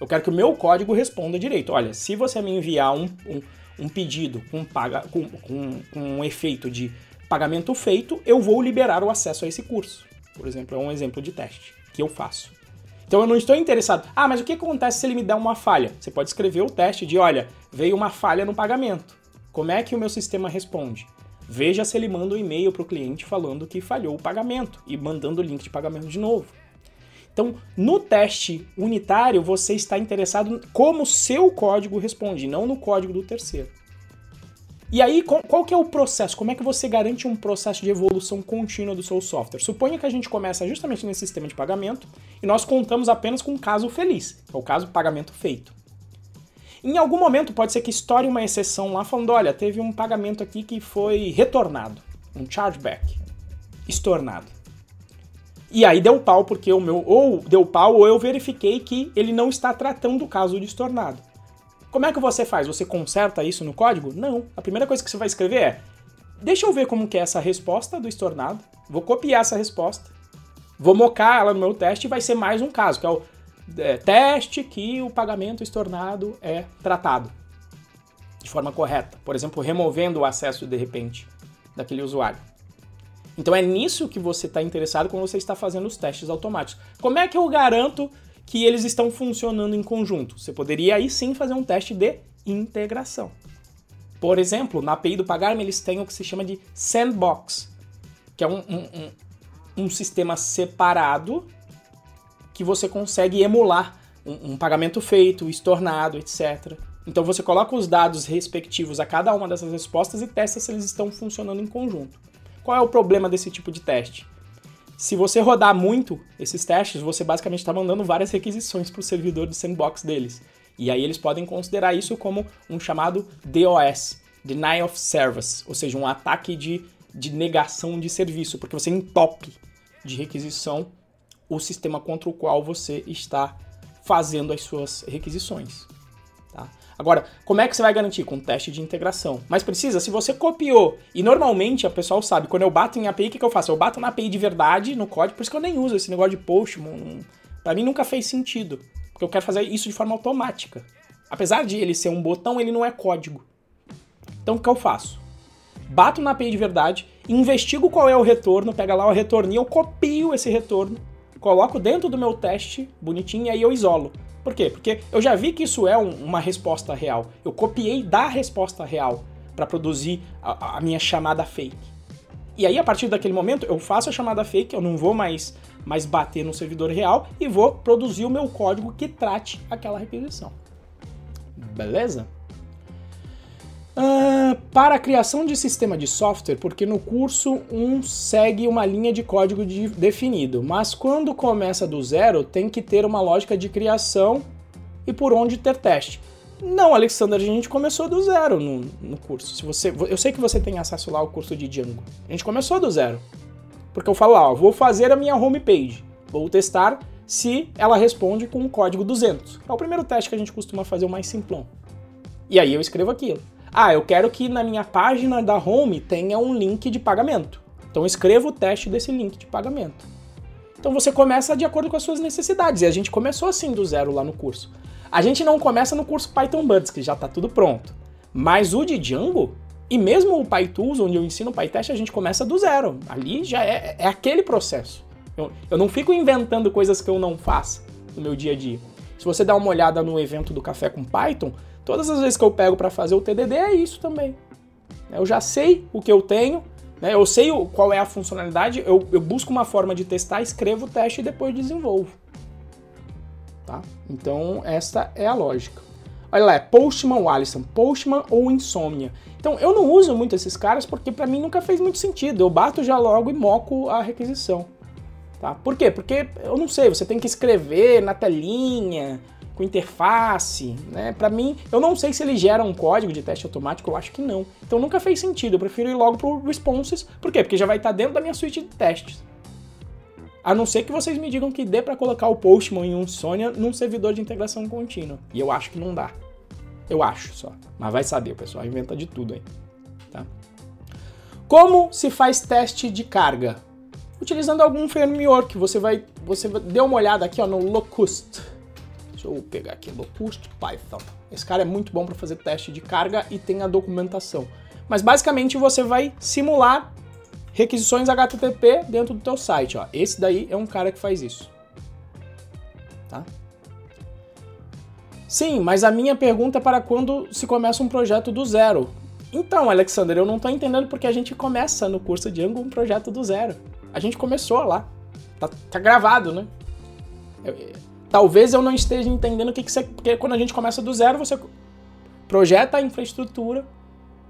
Eu quero que o meu código responda direito. Olha, se você me enviar um, um, um pedido com, paga, com, com, com um efeito de pagamento feito, eu vou liberar o acesso a esse curso. Por exemplo, é um exemplo de teste que eu faço. Então eu não estou interessado. Ah, mas o que acontece se ele me der uma falha? Você pode escrever o teste de, olha, veio uma falha no pagamento. Como é que o meu sistema responde? Veja se ele manda um e-mail para o cliente falando que falhou o pagamento e mandando o link de pagamento de novo. Então, no teste unitário, você está interessado como seu código responde, não no código do terceiro. E aí, qual que é o processo? Como é que você garante um processo de evolução contínua do seu software? Suponha que a gente começa justamente nesse sistema de pagamento e nós contamos apenas com um caso feliz, que é o caso pagamento feito. Em algum momento pode ser que estoure uma exceção lá falando, olha, teve um pagamento aqui que foi retornado, um chargeback, estornado. E aí deu pau porque o meu ou deu pau ou eu verifiquei que ele não está tratando o caso de estornado. Como é que você faz? Você conserta isso no código? Não. A primeira coisa que você vai escrever é: deixa eu ver como que é essa resposta do estornado. Vou copiar essa resposta. Vou mocar ela no meu teste e vai ser mais um caso, que é o é, teste que o pagamento estornado é tratado de forma correta. Por exemplo, removendo o acesso de repente daquele usuário. Então é nisso que você está interessado quando você está fazendo os testes automáticos. Como é que eu garanto que eles estão funcionando em conjunto. Você poderia aí sim fazer um teste de integração. Por exemplo, na API do Pagarme eles têm o que se chama de sandbox, que é um, um, um, um sistema separado que você consegue emular um, um pagamento feito, estornado, etc. Então você coloca os dados respectivos a cada uma dessas respostas e testa se eles estão funcionando em conjunto. Qual é o problema desse tipo de teste? Se você rodar muito esses testes, você basicamente está mandando várias requisições para o servidor do sandbox deles. E aí eles podem considerar isso como um chamado DOS, Denial of Service, ou seja, um ataque de, de negação de serviço, porque você entope de requisição o sistema contra o qual você está fazendo as suas requisições. Agora, como é que você vai garantir? Com teste de integração. Mas precisa, se você copiou, e normalmente a pessoal sabe, quando eu bato em API, o que, que eu faço? Eu bato na API de verdade, no código, por isso que eu nem uso esse negócio de Postman. Pra mim nunca fez sentido. Porque eu quero fazer isso de forma automática. Apesar de ele ser um botão, ele não é código. Então o que eu faço? Bato na API de verdade, investigo qual é o retorno, pega lá o retorno e eu copio esse retorno, coloco dentro do meu teste bonitinho e aí eu isolo. Por quê? Porque eu já vi que isso é um, uma resposta real. Eu copiei da resposta real para produzir a, a, minha chamada fake. E aí, a partir daquele momento, eu faço a chamada fake, eu não vou mais, mais bater no servidor real e vou produzir o meu código que trate aquela requisição. Beleza? Uh, para a criação de sistema de software, porque no curso um segue uma linha de código de, definido, mas quando começa do zero tem que ter uma lógica de criação e por onde ter teste. Não, Alexander, a gente começou do zero no, no curso. Se você, eu sei que você tem acesso lá ao curso de Django. A gente começou do zero. Porque eu falo, ó, vou fazer a minha homepage, vou testar se ela responde com o código 200. É o primeiro teste que a gente costuma fazer, o mais simplão. E aí eu escrevo aquilo. Ah, eu quero que na minha página da home tenha um link de pagamento. Então escreva o teste desse link de pagamento. Então você começa de acordo com as suas necessidades. E a gente começou assim do zero lá no curso. A gente não começa no curso Python Buds, que já está tudo pronto. Mas o de Django, e mesmo o PyTools, onde eu ensino PyTest, a gente começa do zero. Ali já é, é aquele processo. Eu, eu não fico inventando coisas que eu não faço no meu dia a dia. Se você dá uma olhada no evento do Café com Python, Todas as vezes que eu pego para fazer o TDD é isso também. Eu já sei o que eu tenho, né? eu sei qual é a funcionalidade, eu, eu busco uma forma de testar, escrevo o teste e depois desenvolvo. Tá? Então, essa é a lógica. Olha lá, é Postman ou Alisson, Postman ou Insomnia. Então, eu não uso muito esses caras porque para mim nunca fez muito sentido. Eu bato já logo e moco a requisição. Tá? Por quê? Porque eu não sei, você tem que escrever na telinha, com interface, né? Para mim, eu não sei se ele gera um código de teste automático, eu acho que não. Então nunca fez sentido, eu prefiro ir logo pro responses. Por quê? Porque já vai estar dentro da minha suite de testes. A não ser que vocês me digam que dê para colocar o Postman em um Sonia num servidor de integração contínua. E eu acho que não dá. Eu acho só. Mas vai saber, o pessoal inventa de tudo aí. Tá? Como se faz teste de carga? Utilizando algum framework. Você vai, você dê uma olhada aqui ó, no Locust. Deixa eu pegar aqui, Locust Python. Esse cara é muito bom para fazer teste de carga e tem a documentação. Mas basicamente você vai simular requisições HTTP dentro do teu site. Ó. Esse daí é um cara que faz isso. Tá? Sim, mas a minha pergunta é para quando se começa um projeto do zero. Então, Alexander, eu não estou entendendo porque a gente começa no curso de Django um projeto do zero. A gente começou lá. Tá, tá gravado, né? Eu, Talvez eu não esteja entendendo o que, que você. Porque quando a gente começa do zero, você projeta a infraestrutura,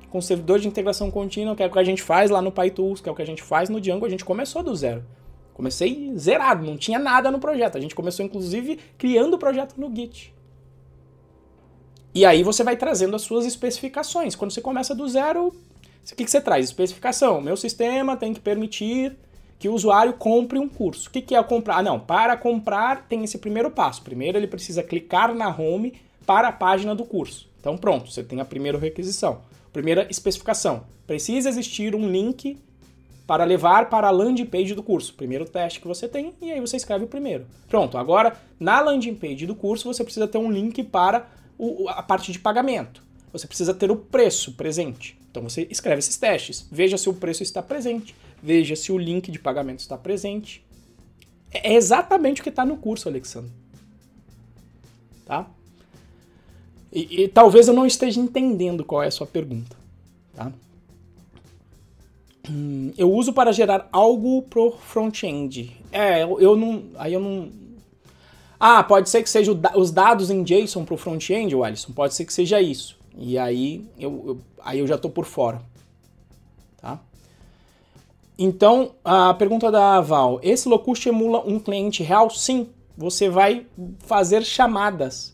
com servidor de integração contínua, que é o que a gente faz lá no PyTools, que é o que a gente faz no Django, a gente começou do zero. Comecei zerado, não tinha nada no projeto. A gente começou, inclusive, criando o projeto no Git. E aí você vai trazendo as suas especificações. Quando você começa do zero, o que, que você traz? Especificação. Meu sistema tem que permitir que o usuário compre um curso. O que, que é comprar? Ah, não, para comprar tem esse primeiro passo. Primeiro ele precisa clicar na home para a página do curso. Então pronto, você tem a primeira requisição. Primeira especificação. Precisa existir um link para levar para a landing page do curso. Primeiro teste que você tem e aí você escreve o primeiro. Pronto, agora na landing page do curso você precisa ter um link para o, a parte de pagamento. Você precisa ter o preço presente. Então você escreve esses testes. Veja se o preço está presente. Veja se o link de pagamento está presente. É exatamente o que está no curso, Alexandre. Tá? E, e, talvez eu não esteja entendendo qual é a sua pergunta. Tá? Hum, eu uso para gerar algo pro front-end. É, eu, eu, não. Aí eu não. Ah, pode ser que seja os dados em JSON pro front-end, Alisson. Pode ser que seja isso. E aí eu, eu, aí eu já tô por fora. Então, a pergunta da Val: esse Locust emula um cliente real? Sim. Você vai fazer chamadas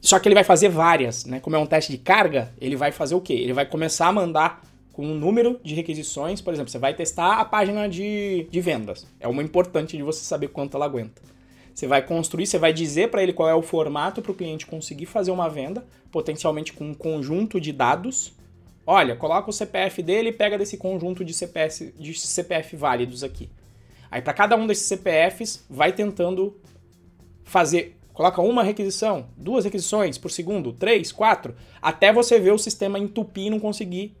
só que ele vai fazer várias, né? Como é um teste de carga, ele vai fazer o quê? Ele vai começar a mandar com um número de requisições, por exemplo, você vai testar a página de, de vendas. É uma importante de você saber quanto ela aguenta. Você vai construir, você vai dizer para ele qual é o formato para o cliente conseguir fazer uma venda, potencialmente com um conjunto de dados. Olha, coloca o CPF dele e pega desse conjunto de CPF, de CPF válidos aqui. Aí para cada um desses CPFs, vai tentando fazer Coloca uma requisição, duas requisições por segundo, três, quatro, até você ver o sistema entupir e não conseguir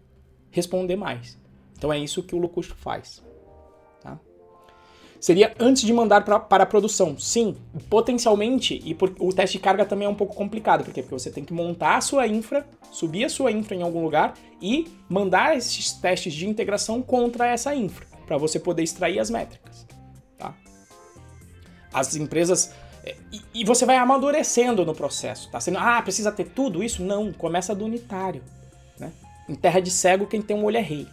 responder mais. Então é isso que o Locusto faz. Seria antes de mandar pra, para a produção. Sim, potencialmente, e por, o teste de carga também é um pouco complicado. Por quê? Porque você tem que montar a sua infra, subir a sua infra em algum lugar e mandar esses testes de integração contra essa infra, para você poder extrair as métricas. Tá? As empresas e, e, você vai amadurecendo no processo, tá? Sendo, ah, precisa ter tudo isso? Não, começa do unitário, né? Em terra de cego, quem tem um olho é rei.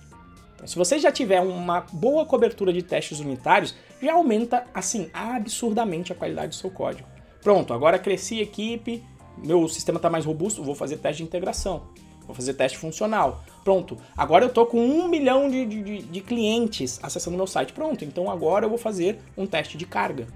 Então, se você já tiver uma boa cobertura de testes unitários, já aumenta, assim, absurdamente a qualidade do seu código. Pronto, agora cresci equipe, meu sistema está mais robusto, vou fazer teste de integração, vou fazer teste funcional. Pronto, agora eu tô com um milhão de, de, de clientes acessando meu site. Pronto, então agora eu vou fazer um teste de carga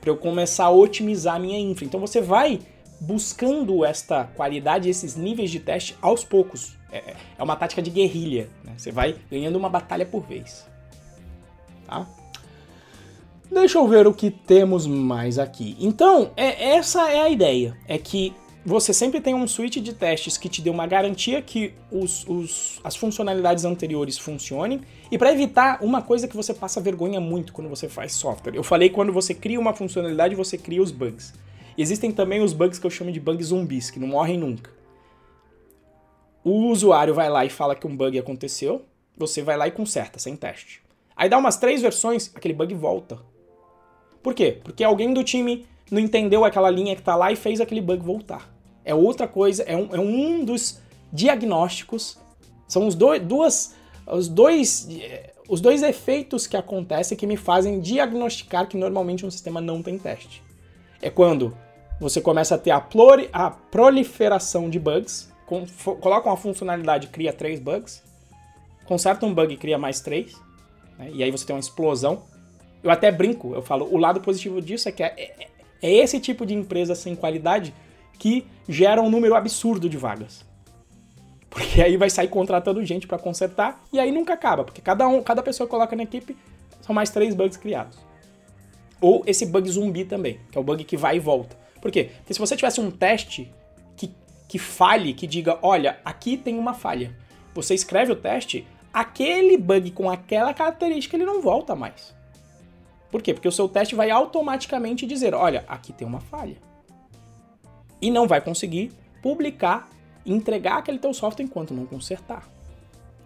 para eu começar a otimizar a minha infra. Então você vai buscando esta qualidade, esses níveis de teste aos poucos. É, é uma tática de guerrilha. Né? Você vai ganhando uma batalha por vez. Tá? Deixa eu ver o que temos mais aqui. Então, é, essa é a ideia. É que você sempre tem um suite de testes que te dê uma garantia que os, os, as funcionalidades anteriores funcionem. E para evitar uma coisa que você passa vergonha muito quando você faz software. Eu falei quando você cria uma funcionalidade, você cria os bugs. existem também os bugs que eu chamo de bugs zumbis, que não morrem nunca. O usuário vai lá e fala que um bug aconteceu, você vai lá e conserta, sem teste. Aí dá umas três versões, aquele bug volta. Por quê? Porque alguém do time não entendeu aquela linha que está lá e fez aquele bug voltar é outra coisa, é um, é um dos diagnósticos, são os, do, duas, os, dois, os dois efeitos que acontecem que me fazem diagnosticar que normalmente um sistema não tem teste. É quando você começa a ter a, plori, a proliferação de bugs, com, coloca uma funcionalidade cria três bugs, conserta um bug e cria mais três, né, e aí você tem uma explosão. Eu até brinco, eu falo, o lado positivo disso é que é, é, é esse tipo de empresa sem qualidade que gera um número absurdo de vagas. Porque aí vai sair contratando gente para consertar e aí nunca acaba, porque cada, um, cada pessoa que coloca na equipe são mais três bugs criados. Ou esse bug zumbi também, que é o bug que vai e volta. Por quê? Porque se você tivesse um teste que, falhe, que diga, olha, aqui tem uma falha. Você escreve o teste, aquele bug com aquela característica ele não volta mais. Por quê? Porque o seu teste vai automaticamente dizer, olha, aqui tem uma falha e não vai conseguir publicar entregar aquele teu software enquanto não consertar.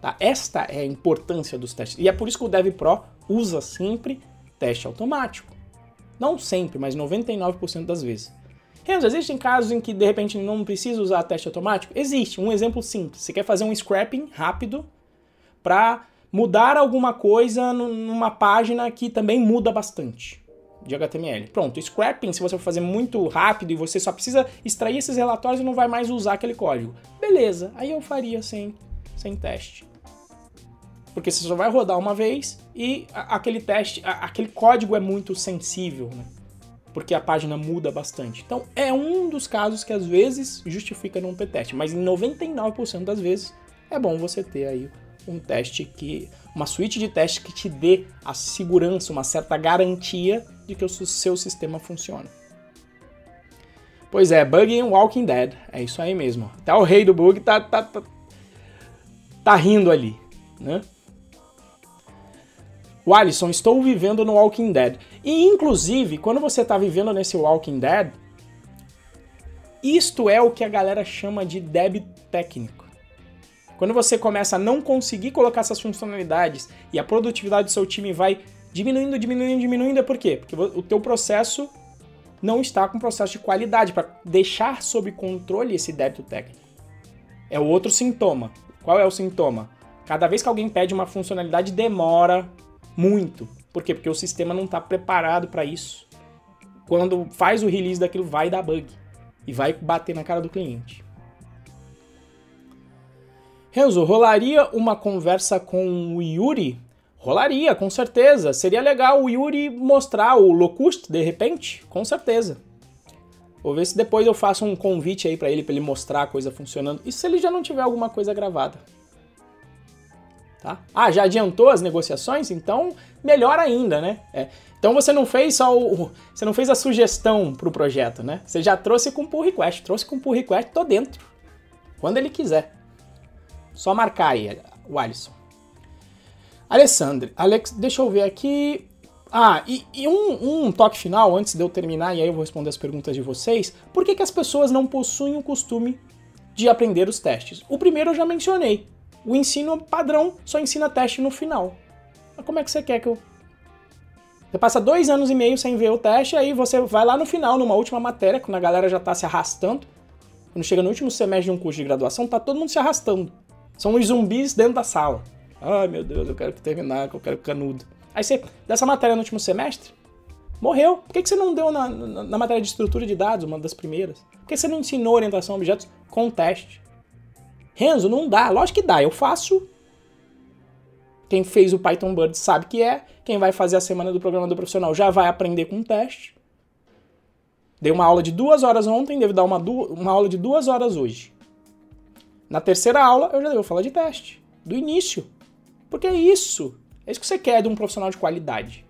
Tá? Esta é a importância dos testes. E é por isso que o DevPro usa sempre teste automático. Não sempre, mas 99% das vezes. Renzo, existem casos em que de repente não precisa usar teste automático? Existe. Um exemplo simples. Você quer fazer um scrapping rápido para mudar alguma coisa numa página que também muda bastante de HTML. Pronto, scrapping, se você for fazer muito rápido e você só precisa extrair esses relatórios e não vai mais usar aquele código. Beleza, aí eu faria sem, sem teste. Porque você só vai rodar uma vez e aquele teste, aquele código é muito sensível, né? Porque a página muda bastante. Então é um dos casos que às vezes justifica não ter teste, mas em 99% das vezes é bom você ter aí um teste que. uma suíte de testes que te dê a segurança, uma certa garantia de que o seu sistema funciona. Pois é, bug em Walking Dead. É isso aí mesmo. Até o rei do bug tá, tá, tá, tá rindo ali, né? O Alisson, estou vivendo no Walking Dead. E inclusive, quando você está vivendo nesse Walking Dead, isto é o que a galera chama de débito técnico. Quando você começa a não conseguir colocar essas funcionalidades e a produtividade do seu time vai diminuindo, diminuindo, diminuindo, é por quê? Porque o teu processo não está com processo de qualidade para deixar sob controle esse débito técnico. É o outro sintoma. Qual é o sintoma? Cada vez que alguém pede uma funcionalidade, demora muito. Por quê? Porque o sistema não está preparado para isso. Quando faz o release daquilo, vai dar bug. E vai bater na cara do cliente. Renzo, rolaria uma conversa com o Yuri? Rolaria, com certeza. Seria legal o Yuri mostrar o Locust de repente, com certeza. Vou ver se depois eu faço um convite aí para ele, para ele mostrar a coisa funcionando. E se ele já não tiver alguma coisa gravada? Tá? Ah, já adiantou as negociações? Então, melhor ainda, né? É. Então você não fez só o. Você não fez a sugestão para o projeto, né? Você já trouxe com pull request. Trouxe com pull request, tô dentro. Quando ele quiser. Só marcar aí, o Alisson. Alessandro, Alex, deixa eu ver aqui. Ah, e, e um, um, toque final antes de eu terminar, e aí eu vou responder as perguntas de vocês. Por que, que as pessoas não possuem o costume de aprender os testes? O primeiro eu já mencionei. O ensino padrão só ensina teste no final. Mas como é que você quer que eu. Você passa dois anos e meio sem ver o teste, aí você vai lá no final, numa última matéria, quando a galera já tá se arrastando. Quando chega no último semestre de um curso de graduação, tá todo mundo se arrastando. São os zumbis dentro da sala. Ai meu Deus, eu quero terminar, eu quero canudo. Aí você, dessa matéria no último semestre, morreu. Por que, que você não deu na, na, na, matéria de estrutura de dados, uma das primeiras? Por que você não ensinou orientação a objetos com teste? Renzo, não dá. Lógico que dá, eu faço. Quem fez o Python Bird sabe que é. Quem vai fazer a semana do programador profissional já vai aprender com teste. Dei uma aula de duas horas ontem, devo dar uma, uma aula de duas horas hoje. Na terceira aula, eu já vou falar de teste. Do início. Porque é isso. É isso que você quer de um profissional de qualidade.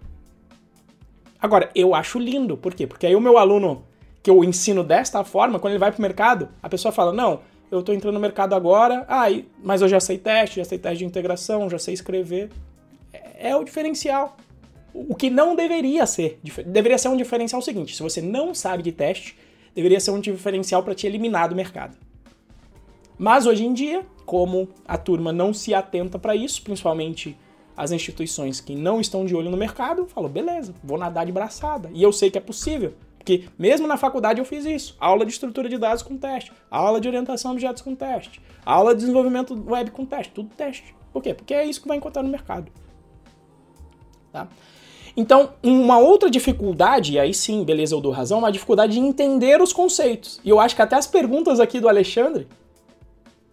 Agora, eu acho lindo. Por quê? Porque aí o meu aluno que eu ensino desta forma, quando ele vai pro mercado, a pessoa fala: Não, eu tô entrando no mercado agora, ah, mas eu já sei teste, já sei teste de integração, já sei escrever. É, é o diferencial. O que não deveria ser. Deveria ser um diferencial seguinte: se você não sabe de teste, deveria ser um diferencial para te eliminar do mercado. Mas hoje em dia, como a turma não se atenta para isso, principalmente as instituições que não estão de olho no mercado, falou, beleza, vou nadar de braçada. E eu sei que é possível, porque mesmo na faculdade eu fiz isso. Aula de estrutura de dados com teste, aula de orientação a objetos com teste, aula de desenvolvimento web com teste, tudo teste. Por quê? Porque é isso que vai encontrar no mercado. Tá? Então, uma outra dificuldade, e aí sim, beleza, eu dou razão, uma dificuldade de entender os conceitos. E eu acho que até as perguntas aqui do Alexandre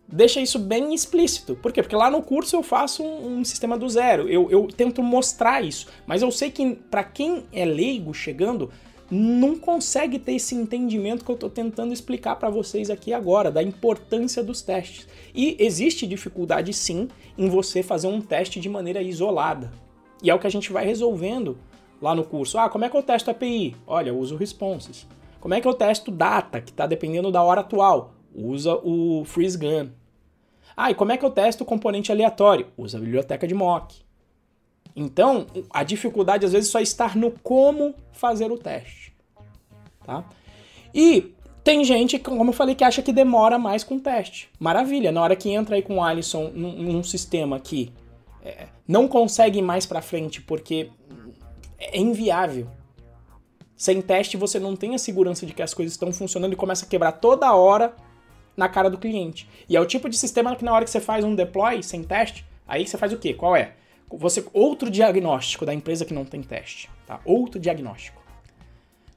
deixa isso bem explícito. Por quê? Porque lá no curso eu faço um, um sistema do zero, eu, eu, tento mostrar isso. Mas eu sei que para quem é leigo chegando, não consegue ter esse entendimento que eu estou tentando explicar para vocês aqui agora, da importância dos testes. E existe dificuldade sim em você fazer um teste de maneira isolada. E é o que a gente vai resolvendo lá no curso. Ah, como é que eu testo API? Olha, eu uso responses. Como é que eu testo data, que está dependendo da hora atual? usa o freeze gun. Ah, e como é que eu testo componente aleatório? Usa a biblioteca de mock. Então, a dificuldade às vezes só está no como fazer o teste. Tá? E tem gente, como eu falei, que acha que demora mais com o teste. Maravilha, na hora que entra aí com o Alisson num, num sistema que é, não consegue mais para frente porque é inviável. Sem teste, você não tem a segurança de que as coisas estão funcionando e começa a quebrar toda hora na cara do cliente. E é o tipo de sistema que na hora que você faz um deploy sem teste, aí você faz o quê? Qual é? Você outro diagnóstico da empresa que não tem teste, tá? Outro diagnóstico.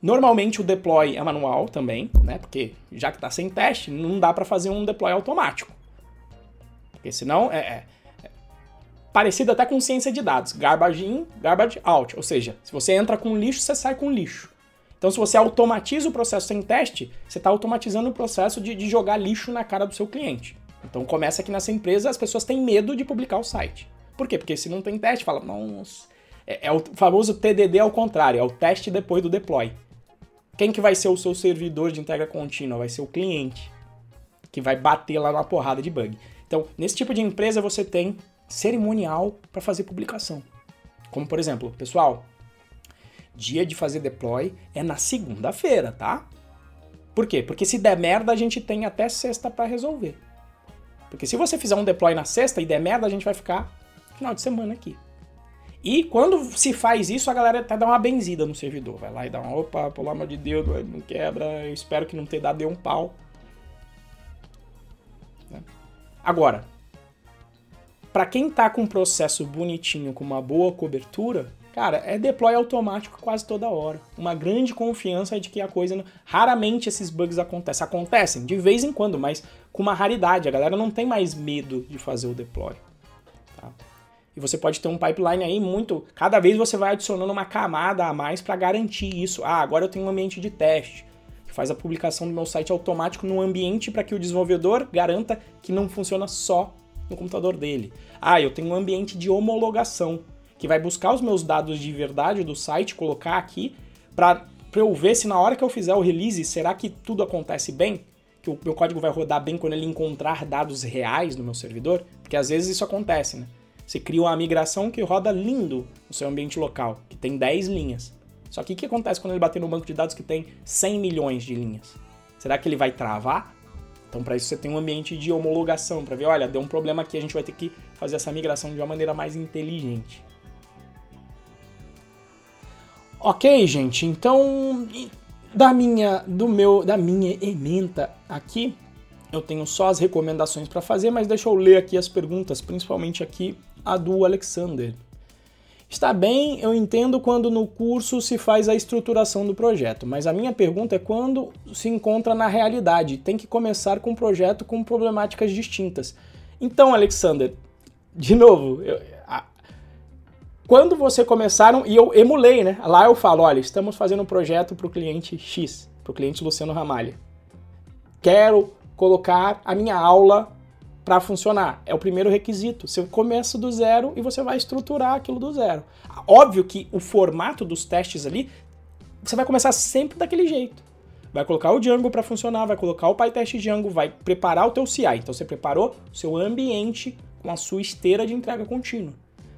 Normalmente o deploy é manual também, né? Porque já que está sem teste, não dá para fazer um deploy automático. Porque senão é, é, é, parecido até com ciência de dados, garbage in, garbage out, ou seja, se você entra com lixo, você sai com lixo. Então, se você automatiza o processo sem teste, você está automatizando o processo de, de, jogar lixo na cara do seu cliente. Então, começa aqui nessa empresa, as pessoas têm medo de publicar o site. Por quê? Porque se não tem teste, fala, nossa. É, é o famoso TDD ao contrário, é o teste depois do deploy. Quem que vai ser o seu servidor de entrega contínua? Vai ser o cliente, que vai bater lá na porrada de bug. Então, nesse tipo de empresa, você tem cerimonial para fazer publicação. Como, por exemplo, pessoal, dia de fazer deploy é na segunda-feira, tá? Por quê? Porque se der merda, a gente tem até sexta para resolver. Porque se você fizer um deploy na sexta e der merda, a gente vai ficar final de semana aqui. E quando se faz isso, a galera até dá uma benzida no servidor. Vai lá e dá uma, opa, pelo amor de Deus, não quebra, eu espero que não tenha dado um pau. Né? Agora, para quem tá com um processo bonitinho, com uma boa cobertura, Cara, é deploy automático quase toda hora. Uma grande confiança de que a coisa. Não... Raramente esses bugs acontecem. Acontecem de vez em quando, mas com uma raridade. A galera não tem mais medo de fazer o deploy. E você pode ter um pipeline aí muito. Cada vez você vai adicionando uma camada a mais para garantir isso. Ah, agora eu tenho um ambiente de teste que faz a publicação do meu site automático no ambiente para que o desenvolvedor garanta que não funciona só no computador dele. Ah, eu tenho um ambiente de homologação que vai buscar os meus dados de verdade do site, colocar aqui, para eu ver se na hora que eu fizer o release, será que tudo acontece bem? Que o meu código vai rodar bem quando ele encontrar dados reais no meu servidor? Porque às vezes isso acontece, né? Você cria uma migração que roda lindo no seu ambiente local, que tem 10 linhas. Só que o que acontece quando ele bater no banco de dados que tem 100 milhões de linhas? Será que ele vai travar? Então, para isso, você tem um ambiente de homologação, para ver, olha, deu um problema aqui, a gente vai ter que fazer essa migração de uma maneira mais inteligente. Ok, gente, então da minha do meu da minha ementa aqui, eu tenho só as recomendações para fazer, mas deixa eu ler aqui as perguntas, principalmente aqui a do Alexander. Está bem, eu entendo quando no curso se faz a estruturação do projeto, mas a minha pergunta é quando se encontra na realidade. Tem que começar com um projeto com problemáticas distintas. Então, Alexander, de novo, eu, quando você começaram, e eu emulei, né? Lá eu falo, olha, estamos fazendo um projeto para o cliente X, para o cliente Luciano Ramalha. Quero colocar a minha aula para funcionar. É o primeiro requisito. Você começa do zero e você vai estruturar aquilo do zero. Óbvio que o formato dos testes ali, você vai começar sempre daquele jeito. Vai colocar o Django para funcionar, vai colocar o PyTest Django, vai preparar o teu CI. Então você preparou o seu ambiente com a sua esteira de entrega contínua.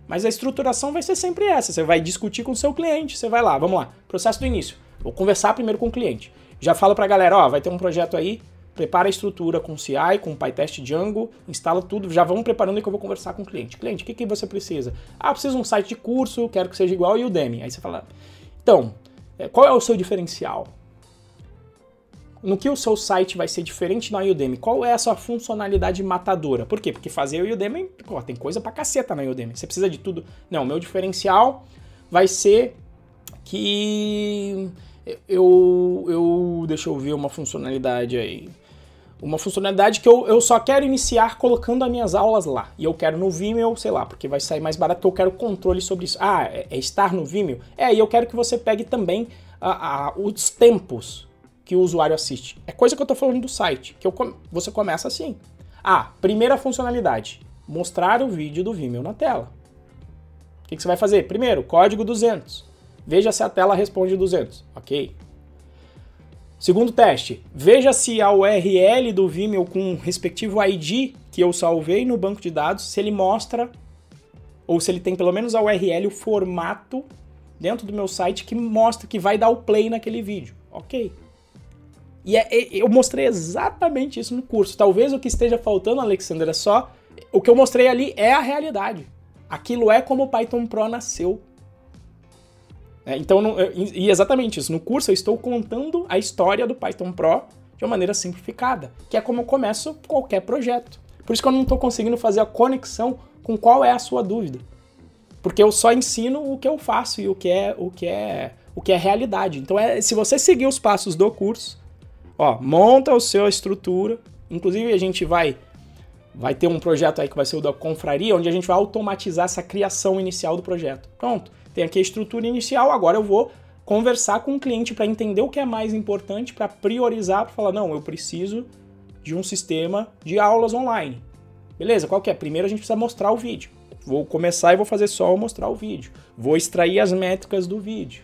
Mas a estruturação vai ser sempre essa. Você vai discutir com o seu cliente, você vai lá, vamos lá, processo do início. Vou conversar primeiro com o cliente. Já falo para a galera, ó, vai ter um projeto aí, prepara a estrutura com CI, com PyTest Django, instala tudo, já vamos preparando que eu vou conversar com o cliente. Cliente, o que, que você precisa? Ah, preciso um site de curso, quero que seja igual ao Udemy. Aí você fala, então, é, qual é o seu diferencial? no que o seu site vai ser diferente na Udemy? Qual é a sua funcionalidade matadora? Por quê? Porque fazer o Udemy, pô, tem coisa pra caceta na Udemy. Você precisa de tudo. Não, meu diferencial vai ser que eu, eu deixa eu ver uma funcionalidade aí. Uma funcionalidade que eu, eu só quero iniciar colocando as minhas aulas lá. E eu quero no Vimeo, sei lá, porque vai sair mais barato, porque eu quero controle sobre isso. Ah, é, é estar no Vimeo? É, e eu quero que você pegue também a, os tempos que o usuário assiste. É coisa que eu estou falando do site, que eu, você começa assim. Ah, primeira funcionalidade, mostrar o vídeo do Vimeo na tela. O que, que você vai fazer? Primeiro, código 200. Veja se a tela responde 200. Ok. Segundo teste, veja se a URL do Vimeo com o respectivo ID que eu salvei no banco de dados, se ele mostra, ou se ele tem pelo menos a URL, o formato dentro do meu site que mostra que vai dar o play naquele vídeo. Ok. E é, eu mostrei exatamente isso no curso. Talvez o que esteja faltando, Alexander, é só. O que eu mostrei ali é a realidade. Aquilo é como o Python Pro nasceu. É, então, não, e exatamente isso. No curso eu estou contando a história do Python Pro de uma maneira simplificada, que é como eu começo qualquer projeto. Por isso que eu não estou conseguindo fazer a conexão com qual é a sua dúvida. Porque eu só ensino o que eu faço e o que é o que é o que é realidade. Então é se você seguir os passos do curso, ó, monta a sua estrutura. Inclusive a gente vai vai ter um projeto aí que vai ser o da confraria, onde a gente vai automatizar essa criação inicial do projeto. Pronto, tem aqui a estrutura inicial, agora eu vou conversar com o cliente para entender o que é mais importante, para priorizar, para falar, não, eu preciso de um sistema de aulas online. Beleza, qual que é? Primeiro a gente precisa mostrar o vídeo. Vou começar e vou fazer só mostrar o vídeo. Vou extrair as métricas do vídeo.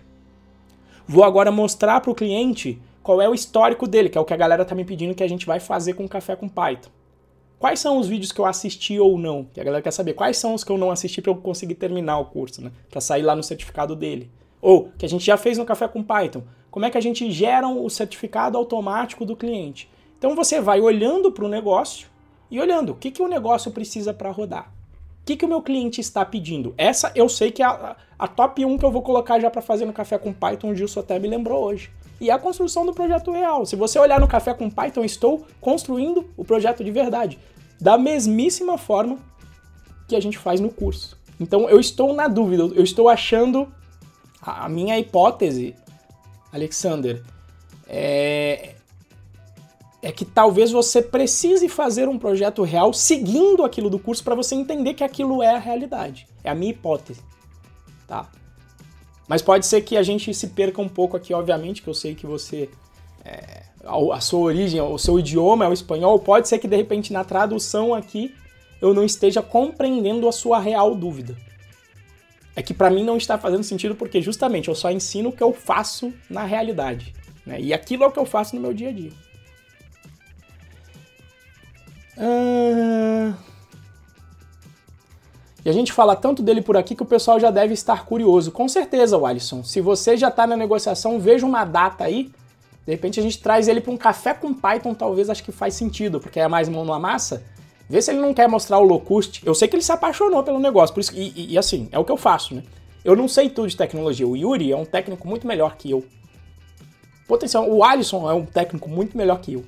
Vou agora mostrar para o cliente qual é o histórico dele, que é o que a galera está me pedindo que a gente vai fazer com Café com Python. Quais são os vídeos que eu assisti ou não? Que a galera quer saber. Quais são os que eu não assisti para eu conseguir terminar o curso, né? Para sair lá no certificado dele. Ou que a gente já fez no Café com Python. Como é que a gente gera o certificado automático do cliente? Então você vai olhando para o negócio e olhando o que, que o negócio precisa para rodar. O que, que o meu cliente está pedindo? Essa eu sei que é a, a top 1 que eu vou colocar já para fazer no Café com Python, o Gilson até me lembrou hoje. E a construção do projeto real. Se você olhar no Café com Python, estou construindo o projeto de verdade. Da mesmíssima forma que a gente faz no curso. Então eu estou na dúvida, eu estou achando a minha hipótese, Alexander, é, é que talvez você precise fazer um projeto real seguindo aquilo do curso para você entender que aquilo é a realidade. É a minha hipótese, tá? Mas pode ser que a gente se perca um pouco aqui, obviamente, que eu sei que você é, a sua origem, o seu idioma é o espanhol. Pode ser que de repente na tradução aqui eu não esteja compreendendo a sua real dúvida. É que para mim não está fazendo sentido porque justamente eu só ensino o que eu faço na realidade. Né? E aquilo é o que eu faço no meu dia a dia. Ah... E a gente fala tanto dele por aqui que o pessoal já deve estar curioso. Com certeza, Alisson. Se você já está na negociação, veja uma data aí. De repente a gente traz ele para um café com Python, talvez acho que faz sentido, porque é mais mão na massa. Vê se ele não quer mostrar o Locust. Eu sei que ele se apaixonou pelo negócio, por isso e, e, e assim, é o que eu faço, né? Eu não sei tudo de tecnologia. O Yuri é um técnico muito melhor que eu. Potencial, o Alisson é um técnico muito melhor que eu.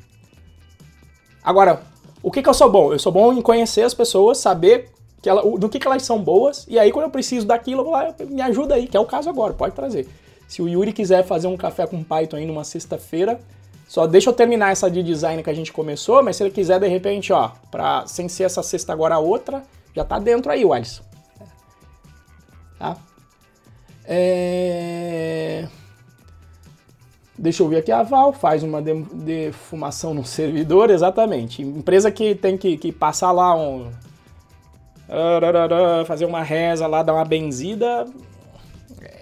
Agora, o que, que eu sou bom? Eu sou bom em conhecer as pessoas, saber que ela, do que, que elas são boas, e aí quando eu preciso daquilo, eu vou lá, me ajuda aí, que é o caso agora, pode trazer. Se o Yuri quiser fazer um café com Python aí numa sexta-feira, só deixa eu terminar essa de design que a gente começou, mas se ele quiser, de repente, ó, pra, sem ser essa sexta agora a outra, já tá dentro aí, Alisson. Tá? É... Deixa eu ver aqui a Val, faz uma defumação no servidor, exatamente. Empresa que tem que, que passar lá um. Fazer uma reza lá, dar uma benzida.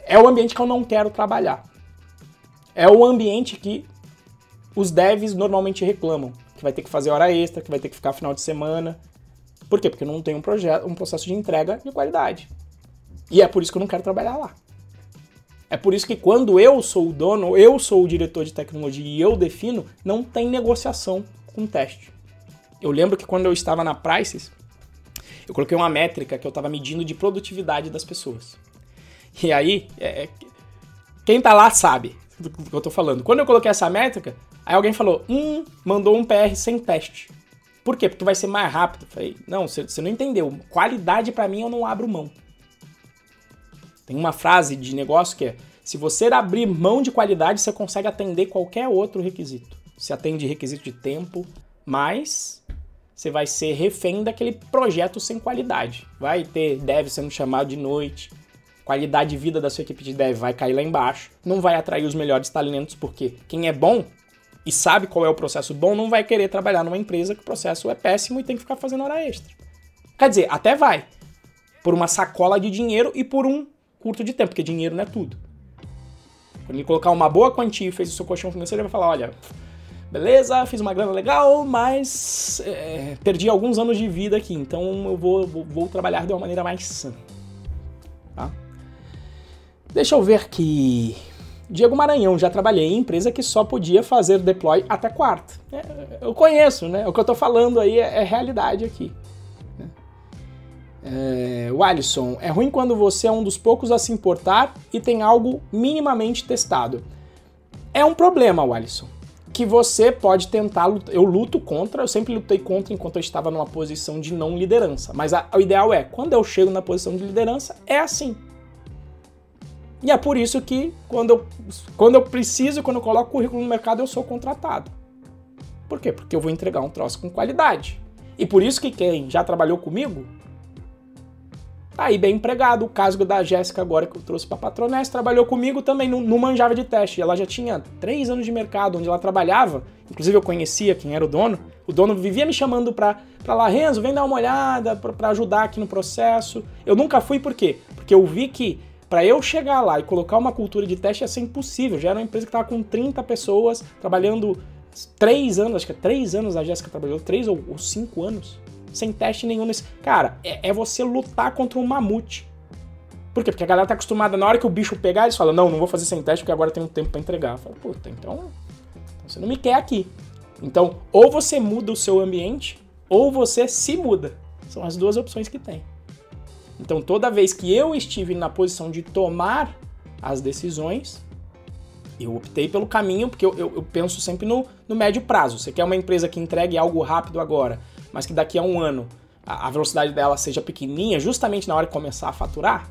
É o ambiente que eu não quero trabalhar. É o ambiente que os devs normalmente reclamam. Que vai ter que fazer hora extra, que vai ter que ficar final de semana. Por quê? Porque não tem um projeto, um processo de entrega de qualidade. E é por isso que eu não quero trabalhar lá. É por isso que quando eu sou o dono, eu sou o diretor de tecnologia e eu defino, não tem negociação com teste. Eu lembro que quando eu estava na Prices, eu coloquei uma métrica que eu estava medindo de produtividade das pessoas. E aí, é, é quem tá lá sabe do que eu tô falando. Quando eu coloquei essa métrica, aí alguém falou, hum, mandou um PR sem teste. Por quê? Porque vai ser mais rápido. Eu falei, não, você não entendeu. Qualidade para mim eu não abro mão. Tem uma frase de negócio que é: se você abrir mão de qualidade, você consegue atender qualquer outro requisito. Você atende requisito de tempo, mas você vai ser refém daquele projeto sem qualidade. Vai ter dev sendo chamado de noite, qualidade de vida da sua equipe de dev vai cair lá embaixo, não vai atrair os melhores talentos, porque quem é bom e sabe qual é o processo bom não vai querer trabalhar numa empresa que o processo é péssimo e tem que ficar fazendo hora extra. Quer dizer, até vai, por uma sacola de dinheiro e por um curto de tempo, porque dinheiro não é tudo. Quando ele colocar uma boa quantia e fez o seu colchão financeiro, ele vai falar: olha, beleza, fiz uma grana legal, mas é, perdi alguns anos de vida aqui, então eu vou, vou, vou trabalhar de uma maneira mais sã. Tá? Deixa eu ver aqui. Diego Maranhão, já trabalhei em empresa que só podia fazer deploy até quarta. É, eu conheço, né? O que eu tô falando aí é, é realidade aqui. É, o Alisson, é ruim quando você é um dos poucos a se importar e tem algo minimamente testado. É um problema, Alisson, que você pode tentar. Eu luto contra, eu sempre lutei contra enquanto eu estava numa posição de não liderança. Mas a, o ideal é, quando eu chego na posição de liderança, é assim. E é por isso que quando eu, quando eu preciso, quando eu coloco o currículo no mercado, eu sou contratado. Por quê? Porque eu vou entregar um troço com qualidade. E por isso que quem já trabalhou comigo tá aí bem empregado. O caso da Jéssica agora que eu trouxe para Patroness trabalhou comigo também, não, não manjava de teste. Ela já tinha três anos de mercado onde ela trabalhava. Inclusive eu conhecia quem era o dono. O dono vivia me chamando para lá, Renzo, vem dar uma olhada para ajudar aqui no processo. Eu nunca fui por quê? Porque eu vi que para eu chegar lá e colocar uma cultura de teste ia ser impossível. Já era uma empresa que estava com 30 pessoas trabalhando três anos, acho que é três anos a Jéssica trabalhou, três ou, ou cinco anos, sem teste nenhum nesse. Cara, é, é, você lutar contra um mamute. Por quê? Porque a galera tá acostumada, na hora que o bicho pegar, eles falam, não, não vou fazer sem teste porque agora tem um tempo para entregar. Fala, puta, então, então você não me quer aqui. Então, ou você muda o seu ambiente, ou você se muda. São as duas opções que tem. Então, toda vez que eu estive na posição de tomar as decisões, eu optei pelo caminho, porque eu, eu, eu, penso sempre no, no médio prazo. Você quer uma empresa que entregue algo rápido agora, mas que daqui a um ano a, velocidade dela seja pequenininha, justamente na hora de começar a faturar?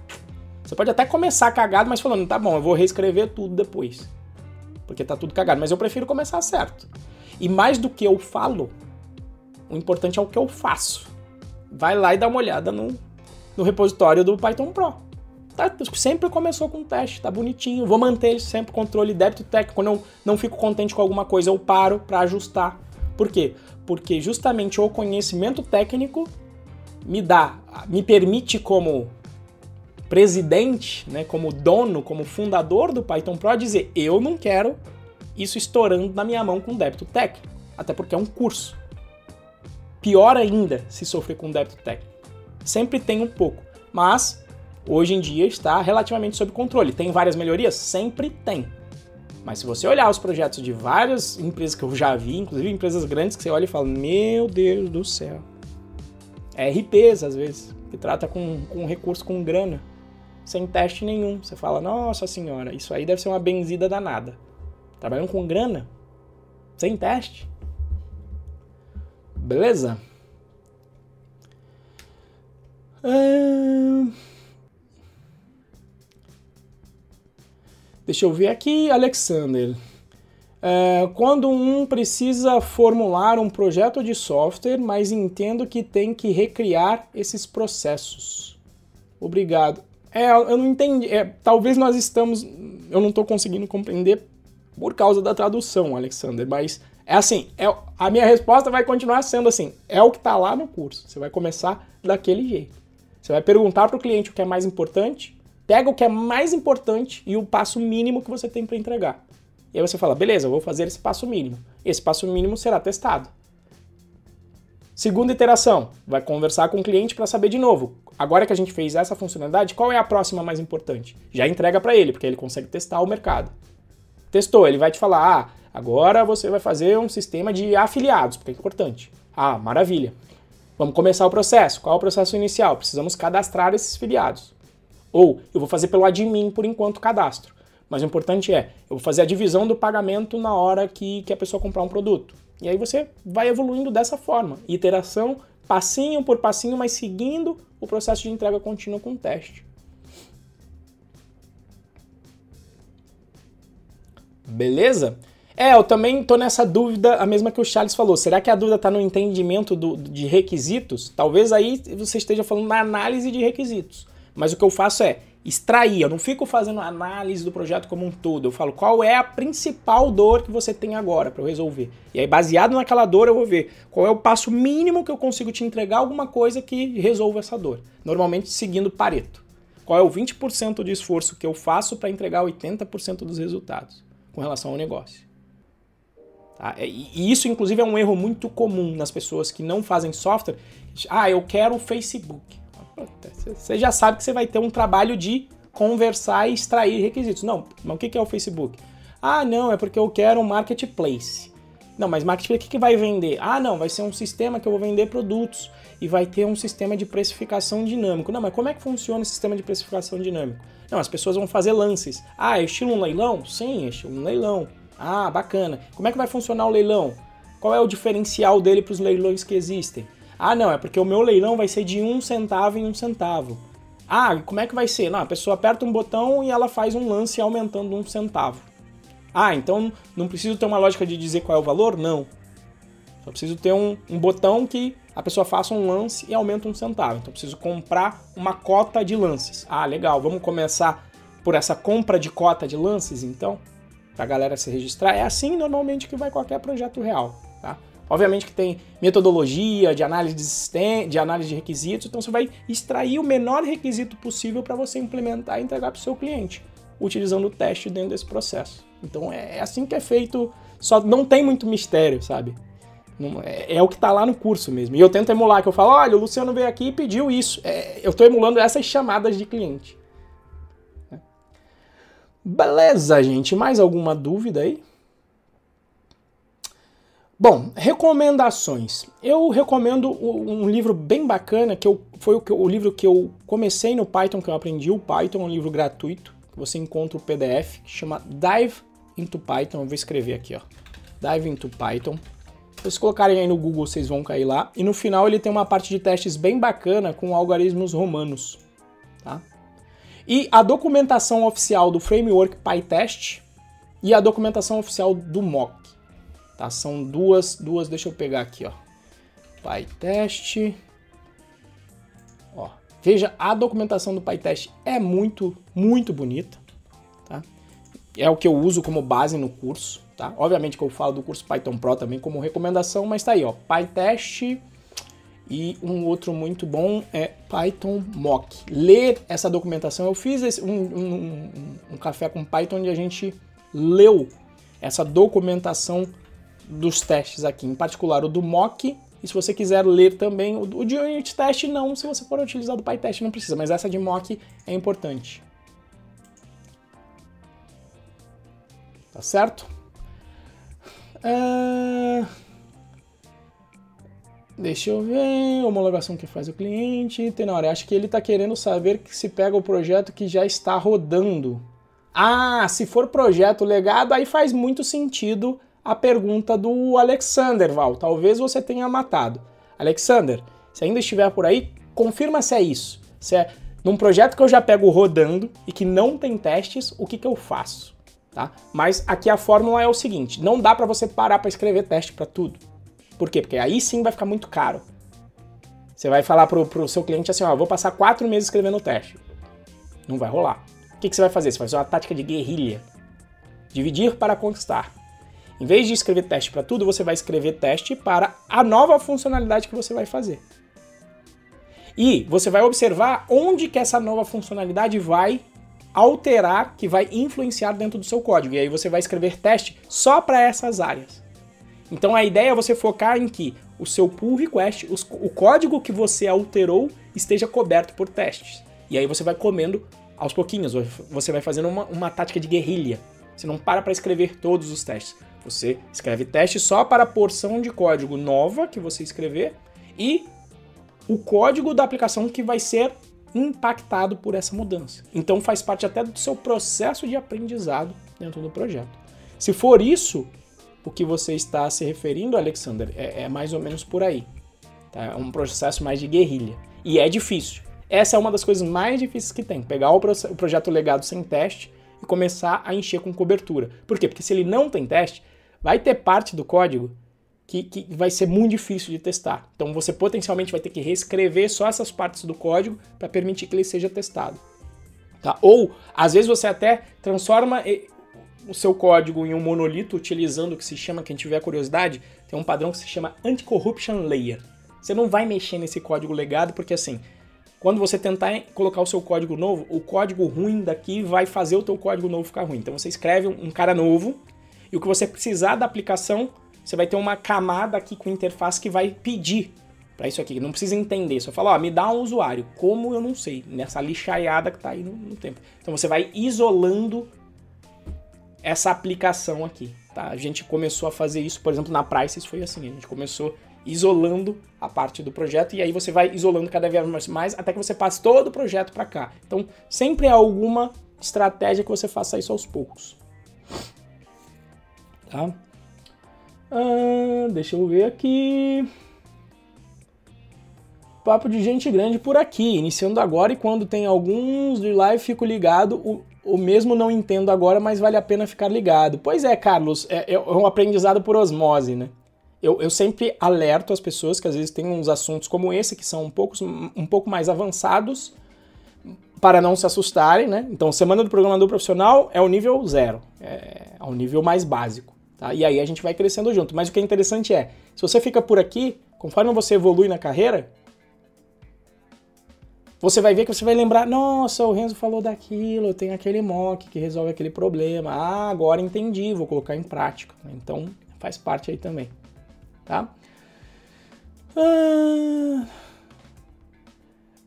Você pode até começar cagado, mas falando, tá bom, eu vou reescrever tudo depois. Porque tá tudo cagado, mas eu prefiro começar certo. E mais do que eu falo, o importante é o que eu faço. Vai lá e dá uma olhada no, no repositório do Python Pro. Tá, sempre começou com teste, tá bonitinho. Vou manter sempre controle débito técnico. Quando eu não fico contente com alguma coisa, eu paro para ajustar. Por quê? Porque justamente o conhecimento técnico me dá, me permite como presidente, né, como dono, como fundador do Python Pro dizer, eu não quero isso estourando na minha mão com débito técnico, até porque é um curso. Pior ainda se sofrer com débito técnico. Sempre tem um pouco, mas hoje em dia está relativamente sob controle. Tem várias melhorias? Sempre tem. Mas se você olhar os projetos de várias empresas que eu já vi, inclusive empresas grandes, que você olha e fala, meu Deus do céu. É RPs, às vezes, que trata com, com recurso com grana, sem teste nenhum. Você fala, nossa senhora, isso aí deve ser uma benzida danada. Trabalhando com grana, sem teste. Beleza? Hum... Deixa eu ver aqui, Alexander. É, quando um precisa formular um projeto de software, mas entendo que tem que recriar esses processos. Obrigado. É, eu não entendi. É, talvez nós estamos. Eu não estou conseguindo compreender por causa da tradução, Alexander, mas é assim. É, a minha resposta vai continuar sendo assim: é o que está lá no curso. Você vai começar daquele jeito. Você vai perguntar para o cliente o que é mais importante Pega o que é mais importante e o passo mínimo que você tem para entregar. E aí você fala, beleza, eu vou fazer esse passo mínimo. Esse passo mínimo será testado. Segunda iteração, vai conversar com o cliente para saber de novo. Agora que a gente fez essa funcionalidade, qual é a próxima mais importante? Já entrega para ele, porque ele consegue testar o mercado. Testou, ele vai te falar: "Ah, agora você vai fazer um sistema de afiliados, porque é importante". Ah, maravilha. Vamos começar o processo. Qual é o processo inicial? Precisamos cadastrar esses filiados. Ou eu vou fazer pelo admin por enquanto cadastro. Mas o importante é, eu vou fazer a divisão do pagamento na hora que, que a pessoa comprar um produto. E aí você vai evoluindo dessa forma. Iteração, passinho por passinho, mas seguindo o processo de entrega contínua com teste. Beleza? É, eu também tô nessa dúvida, a mesma que o Charles falou. Será que a dúvida está no entendimento do, de requisitos? Talvez aí você esteja falando na análise de requisitos. Mas o que eu faço é extrair, eu não fico fazendo análise do projeto como um todo. Eu falo qual é a principal dor que você tem agora para eu resolver. E aí, baseado naquela dor, eu vou ver qual é o passo mínimo que eu consigo te entregar alguma coisa que resolva essa dor. Normalmente seguindo Pareto. Qual é o 20% de esforço que eu faço para entregar 80% dos resultados com relação ao negócio. Tá? E isso, inclusive, é um erro muito comum nas pessoas que não fazem software. Ah, eu quero o Facebook. Você já sabe que você vai ter um trabalho de conversar e extrair requisitos. Não, mas o que é o Facebook? Ah, não, é porque eu quero um marketplace. Não, mas marketplace o que vai vender? Ah, não, vai ser um sistema que eu vou vender produtos. e vai ter um sistema de precificação dinâmico. Não, mas como é que funciona o sistema de precificação dinâmico? Não, as pessoas vão fazer lances. Ah, é estilo um leilão? Sim, é estilo um leilão. Ah, bacana. Como é que vai funcionar o leilão? Qual é o diferencial dele para os leilões que existem? Ah, não, é porque o meu leilão vai ser de um centavo em um centavo. Ah, como é que vai ser? Não, a pessoa aperta um botão e ela faz um lance aumentando um centavo. Ah, então não preciso ter uma lógica de dizer qual é o valor? Não. Só preciso ter um, um botão que a pessoa faça um lance e aumenta um centavo. Então preciso comprar uma cota de lances. Ah, legal, vamos começar por essa compra de cota de lances, então, para a galera se registrar. É assim normalmente que vai qualquer projeto real. Tá? Obviamente que tem metodologia de análise de, sistema, de análise de requisitos, então você vai extrair o menor requisito possível para você implementar e entregar para o seu cliente, utilizando o teste dentro desse processo. Então é, é assim que é feito, só não tem muito mistério, sabe? Não, é, é, o que está lá no curso mesmo. E eu tento emular, que eu falo, olha, o Luciano veio aqui e pediu isso. É, eu estou emulando essas chamadas de cliente. Beleza, gente. Mais alguma dúvida aí? Bom, recomendações. Eu recomendo um livro bem bacana, que eu, foi o, o, livro que eu comecei no Python, que eu aprendi o Python, um livro gratuito, que você encontra o PDF, que chama Dive into Python. Eu vou escrever aqui, ó. Dive into Python. Se vocês colocarem aí no Google, vocês vão cair lá. E no final ele tem uma parte de testes bem bacana com algoritmos romanos, tá? E a documentação oficial do framework PyTest e a documentação oficial do mock. Tá? São duas, duas, deixa eu pegar aqui, ó. PyTest. Ó, veja, a documentação do PyTest é muito, muito bonita, tá? É o que eu uso como base no curso, tá? Obviamente que eu falo do curso Python Pro também como recomendação, mas tá aí, ó, PyTest e um outro muito bom é Python Mock. Ler essa documentação, eu fiz esse, um, um, um, um café com Python onde a gente leu essa documentação dos testes aqui, em particular o do mock, e se você quiser ler também o, de unit test, não, se você for utilizar do PyTest não precisa, mas essa de mock é importante. Tá certo? Uh... Deixa eu ver, homologação que faz o cliente, Tenório, acho que ele está querendo saber que se pega o projeto que já está rodando. Ah, se for projeto legado, aí faz muito sentido a pergunta do Alexander, Val. Talvez você tenha matado. Alexander, se ainda estiver por aí, confirma se é isso. Se é num projeto que eu já pego rodando e que não tem testes, o que, que eu faço? Tá? Mas aqui a fórmula é o seguinte: não dá para você parar para escrever teste para tudo. Por quê? Porque aí sim vai ficar muito caro. Você vai falar pro, pro seu cliente assim: ó, vou passar quatro meses escrevendo teste. Não vai rolar. O que, que você vai fazer? Você vai fazer uma tática de guerrilha. Dividir para conquistar. Em vez de escrever teste para tudo, você vai escrever teste para a nova funcionalidade que você vai fazer. E você vai observar onde que essa nova funcionalidade vai alterar, que vai influenciar dentro do seu código. E aí você vai escrever teste só para essas áreas. Então a ideia é você focar em que o seu pull request, o código que você alterou, esteja coberto por testes. E aí você vai comendo aos pouquinhos, você vai fazendo uma, uma tática de guerrilha. Você não para para escrever todos os testes. Você escreve teste só para a porção de código nova que você escrever e o código da aplicação que vai ser impactado por essa mudança. Então faz parte até do seu processo de aprendizado dentro do projeto. Se for isso o que você está se referindo, Alexander, é, é mais ou menos por aí. Tá? É um processo mais de guerrilha. E é difícil. Essa é uma das coisas mais difíceis que tem. Pegar o, o projeto legado sem teste e começar a encher com cobertura. Por quê? Porque se ele não tem teste, vai ter parte do código que, que vai ser muito difícil de testar. Então você potencialmente vai ter que reescrever só essas partes do código para permitir que ele seja testado. Tá? Ou, às vezes, você até transforma o seu código em um monolito utilizando o que se chama, quem tiver curiosidade, tem um padrão que se chama Anti-Corruption Layer. Você não vai mexer nesse código legado porque assim, quando você tentar colocar o seu código novo, o código ruim daqui vai fazer o teu código novo ficar ruim. Então você escreve um cara novo e o que você precisar da aplicação, você vai ter uma camada aqui com interface que vai pedir para isso aqui. Não precisa entender, só fala, ó, me dá um usuário. Como eu não sei, nessa lixaiada que está aí no, no tempo. Então você vai isolando essa aplicação aqui. Tá? A gente começou a fazer isso, por exemplo, na Prices foi assim, a gente começou isolando a parte do projeto e aí você vai isolando cada vez mais até que você passe todo o projeto para cá. Então, sempre há alguma estratégia que você faça isso aos poucos. Tá? Ah, deixa eu ver aqui. Papo de gente grande por aqui, iniciando agora e quando tem alguns de live fico ligado. O, o mesmo não entendo agora, mas vale a pena ficar ligado. Pois é, Carlos, é, é um aprendizado por osmose, né? Eu, eu, sempre alerto as pessoas que às vezes tem uns assuntos como esse que são um pouco, um pouco mais avançados para não se assustarem, né? Então, semana do programador profissional é o nível zero, é, é o nível mais básico, tá? E aí a gente vai crescendo junto. Mas o que é interessante é, se você fica por aqui, conforme você evolui na carreira, você vai ver que você vai lembrar, nossa, o Renzo falou daquilo, tem aquele mock que resolve aquele problema. Ah, agora entendi, vou colocar em prática. Então, faz parte aí também tá? Ah...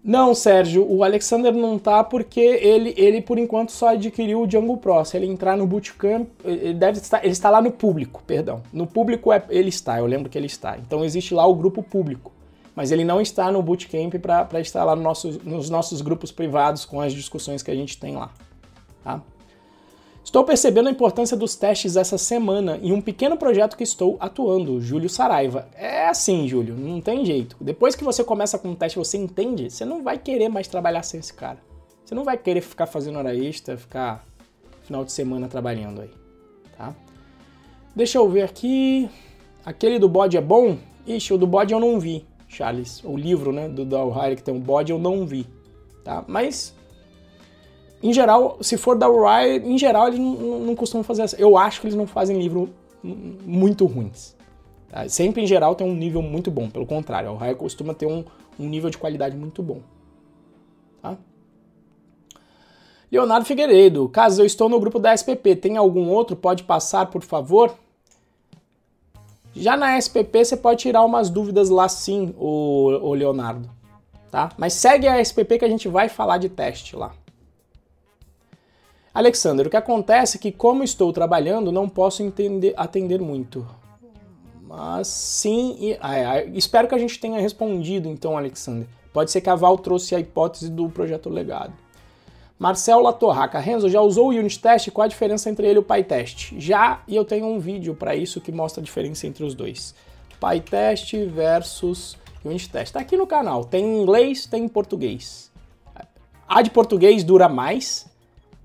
Não, Sérgio, o Alexander não tá porque ele, ele por enquanto só adquiriu o Django Pro. Se ele entrar no Bootcamp, ele deve estar, ele está lá no público, perdão. No público é, ele está, eu lembro que ele está. Então existe lá o grupo público, mas ele não está no Bootcamp para estar lá no nosso, nos nossos grupos privados com as discussões que a gente tem lá, tá? Estou percebendo a importância dos testes essa semana em um pequeno projeto que estou atuando, Júlio Saraiva. É assim, Júlio, não tem jeito. Depois que você começa com um teste você entende, você não vai querer mais trabalhar sem esse cara. Você não vai querer ficar fazendo hora extra, ficar final de semana trabalhando aí, tá? Deixa eu ver aqui. Aquele do bode é bom? Ixi, o do bode eu não vi, Charles. O livro, né, do Dalhire que tem um bode eu não vi, tá? Mas em geral, se for da Riot, em geral eles não, não costumam fazer essa. Eu acho que eles não fazem livro muito ruins. Tá? Sempre em geral tem um nível muito bom, pelo contrário, a Riot costuma ter um, um nível de qualidade muito bom. Tá? Leonardo Figueiredo, caso eu estou no grupo da SPP, tem algum outro? Pode passar, por favor? Já na SPP você pode tirar umas dúvidas lá sim, o, o Leonardo. Tá? Mas segue a SPP que a gente vai falar de teste lá. Alexander, o que acontece é que, como estou trabalhando, não posso entender, atender muito. Mas sim, e, ah, é, espero que a gente tenha respondido então, Alexander. Pode ser que a Val trouxe a hipótese do projeto legado. Marcel Latorraca, Renzo, já usou o Unit Test? Qual a diferença entre ele e o PyTest? Já, e eu tenho um vídeo para isso que mostra a diferença entre os dois. PyTest versus Unit Test. Está aqui no canal. Tem em inglês, tem em português. A de português dura mais,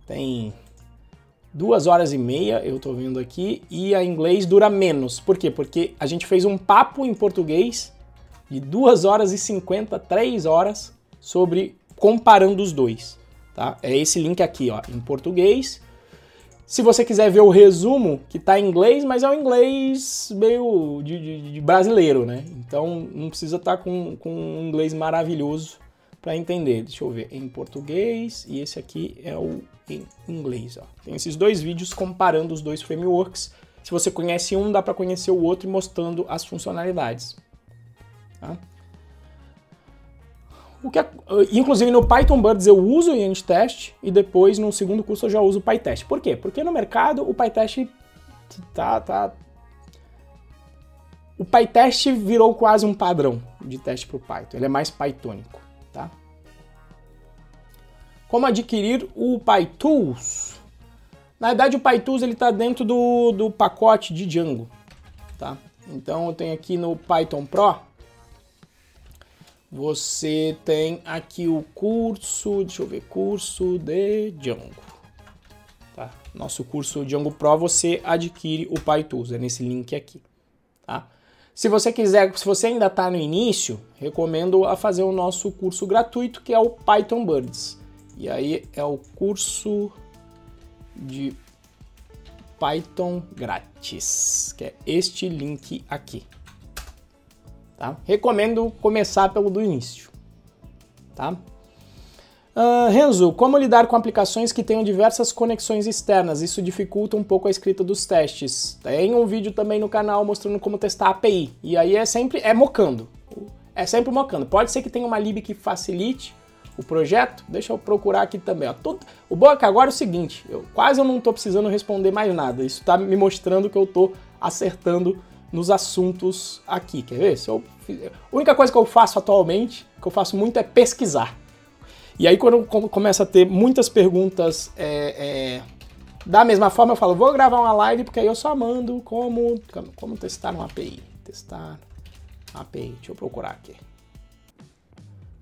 tem duas horas e meia, eu tô vendo aqui, e a inglês dura menos. Por quê? Porque a gente fez um papo em português de duas horas e 50, três horas, sobre comparando os dois. Tá? É esse link aqui, ó, em português. Se você quiser ver o resumo, que está em inglês, mas é um inglês meio de, de, de brasileiro, né? Então não precisa estar tá com, com um inglês maravilhoso para entender. Deixa eu ver, em português e esse aqui é o em inglês. Ó. Tem esses dois vídeos comparando os dois frameworks. Se você conhece um, dá para conhecer o outro e mostrando as funcionalidades. Tá? O que é, inclusive no Python Birds eu uso o Unit Test e depois no segundo curso eu já uso o PyTest. Por quê? Porque no mercado o PyTest tá, tá o PyTest virou quase um padrão de teste para o Python. Ele é mais Pythonico. Como adquirir o PyTools? Na verdade, o PyTools está dentro do, do pacote de Django. Tá? Então, eu tenho aqui no Python Pro, você tem aqui o curso, deixa eu ver, curso de Django. Tá? Nosso curso Django Pro, você adquire o PyTools, é nesse link aqui. Tá? Se você quiser, se você ainda está no início, recomendo a fazer o nosso curso gratuito, que é o Python Birds. E aí é o curso de Python grátis, que é este link aqui. Tá? Recomendo começar pelo do início. Tá? Uh, Renzo, como lidar com aplicações que tenham diversas conexões externas? Isso dificulta um pouco a escrita dos testes. Tem um vídeo também no canal mostrando como testar a API. E aí é sempre é mocando. É sempre mocando. Pode ser que tenha uma lib que facilite o projeto. Deixa eu procurar aqui também. Ó. O bom é que agora é o seguinte, eu quase eu não estou precisando responder mais nada. Isso está me mostrando que eu estou acertando nos assuntos aqui. Quer ver? Se eu, a única coisa que eu faço atualmente, que eu faço muito, é pesquisar. E aí, quando começa a ter muitas perguntas é, é, da mesma forma, eu falo, vou gravar uma live, porque aí eu só mando como, como testar uma API. Testar API. Deixa eu procurar aqui.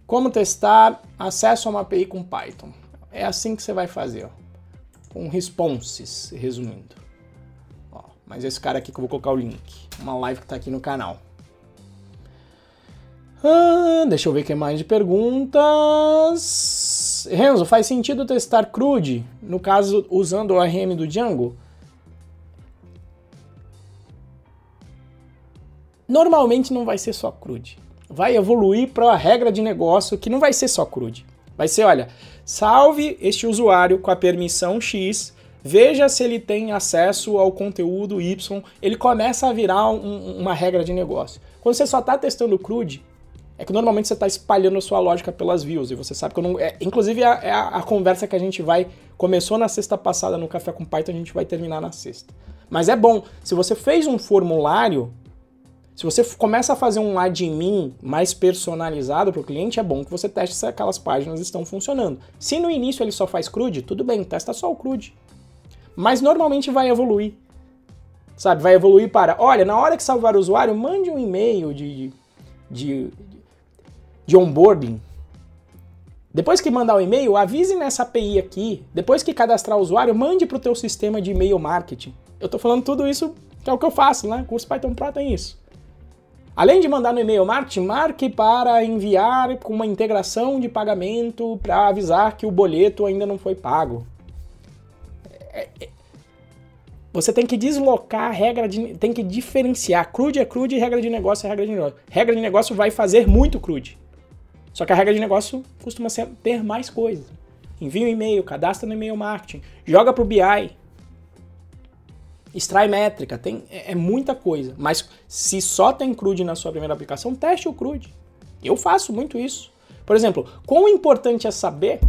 Como testar acesso a uma API com Python. É assim que você vai fazer, ó. Com responses, resumindo. Ó, mas esse cara aqui que eu vou colocar o link. Uma live que está aqui no canal. Ah, deixa eu ver o que mais de perguntas. Renzo, faz sentido testar CRUD, no caso usando o ORM do Django? Normalmente não vai ser só CRUD vai evoluir para a regra de negócio que não vai ser só CRUD. Vai ser, olha, salve este usuário com a permissão X, veja se ele tem acesso ao conteúdo Y, ele começa a virar um, uma regra de negócio. Quando você só está testando o CRUD, é que normalmente você está espalhando a sua lógica pelas views, e você sabe que eu não... É, inclusive, é, é a, a, conversa que a gente vai... Começou na sexta passada no Café com Python, a gente vai terminar na sexta. Mas é bom, se você fez um formulário se você começa a fazer um admin mais personalizado para o cliente, é bom que você teste se aquelas páginas estão funcionando. Se no início ele só faz CRUD, tudo bem, testa só o CRUD. Mas normalmente vai evoluir. Sabe, vai evoluir para, olha, na hora que salvar o usuário, mande um e-mail de, de, de onboarding. Depois que mandar o e-mail, avise nessa API aqui. Depois que cadastrar o usuário, mande para o teu sistema de e-mail marketing. Eu estou falando tudo isso que é o que eu faço, né? O curso Python Pro tem isso. Além de mandar no e-mail marketing, marque para enviar com uma integração de pagamento para avisar que o boleto ainda não foi pago. É, é, você tem que deslocar a regra de. tem que diferenciar. Crude é crude e regra de negócio é regra de negócio. Regra de negócio vai fazer muito crude. Só que a regra de negócio costuma ser, ter mais coisas. Envia um e-mail, cadastra no e-mail marketing, joga para o BI, extrai métrica, tem, é, é, muita coisa. Mas se só tem CRUD na sua primeira aplicação, teste o CRUD. Eu faço muito isso. Por exemplo, quão importante é saber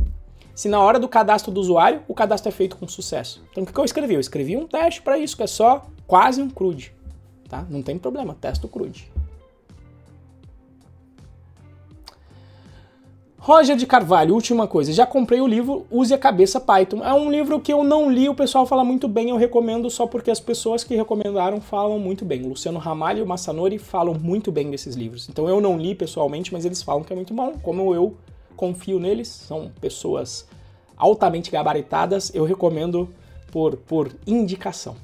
se na hora do cadastro do usuário o cadastro é feito com sucesso. Então o que eu escrevi? Eu escrevi um teste para isso, que é só quase um CRUD. Tá? Não tem problema, testa o CRUD. Roger de Carvalho, última coisa, já comprei o livro Use a Cabeça Python. É um livro que eu não li, o pessoal fala muito bem, eu recomendo só porque as pessoas que recomendaram falam muito bem. Luciano Ramalho e Massanori falam muito bem desses livros. Então eu não li pessoalmente, mas eles falam que é muito bom. Como eu confio neles, são pessoas altamente gabaritadas, eu recomendo por, por indicação.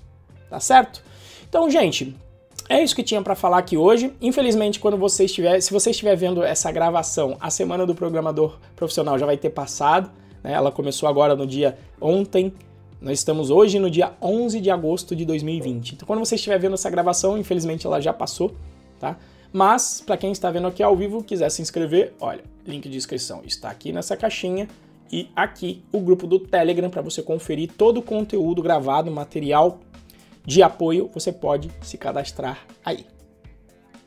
Tá certo? Então, gente, é isso que tinha para falar aqui hoje. Infelizmente, quando você estiver, se você estiver vendo essa gravação, a semana do programador profissional já vai ter passado. Né? Ela começou agora no dia ontem. Nós estamos hoje no dia 11 de agosto de 2020. Então, quando você estiver vendo essa gravação, infelizmente ela já passou, tá? Mas para quem está vendo aqui ao vivo, quiser se inscrever, olha, link de inscrição está aqui nessa caixinha e aqui o grupo do Telegram para você conferir todo o conteúdo gravado, material de apoio, você pode se cadastrar aí.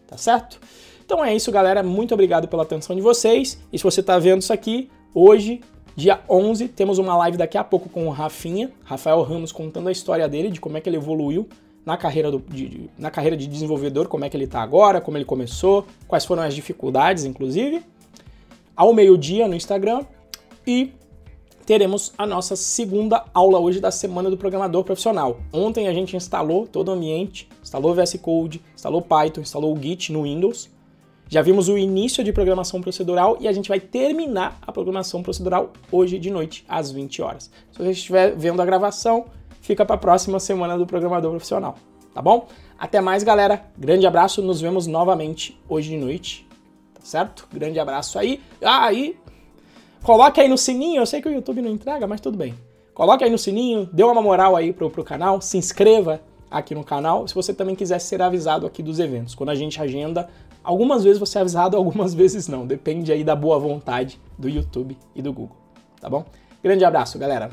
Tá certo? Então é isso, galera. Muito obrigado pela atenção de vocês. E se você está vendo isso aqui, hoje, dia 11, temos uma live daqui a pouco com o Rafinha, Rafael Ramos, contando a história dele, de como é que ele evoluiu na carreira, do, de, na carreira de desenvolvedor, como é que ele está agora, como ele começou, quais foram as dificuldades, inclusive. Ao meio-dia no Instagram. E teremos a nossa segunda aula hoje da Semana do Programador Profissional. Ontem a gente instalou todo o ambiente, instalou VS Code, instalou Python, instalou o Git no Windows. Já vimos o início de programação procedural e a gente vai terminar a programação procedural hoje de noite, às 20 horas. Se você estiver vendo a gravação, fica para a próxima Semana do Programador Profissional, tá bom? Até mais, galera. Grande abraço, nos vemos novamente hoje de noite, tá certo? Grande abraço aí. Ah, e Coloque aí no sininho, eu sei que o YouTube não entrega, mas tudo bem. Coloque aí no sininho, dê uma moral aí pro, pro canal, se inscreva aqui no canal, se você também quiser ser avisado aqui dos eventos. Quando a gente agenda, algumas vezes você é avisado, algumas vezes não. Depende aí da boa vontade do YouTube e do Google, tá bom? Grande abraço, galera!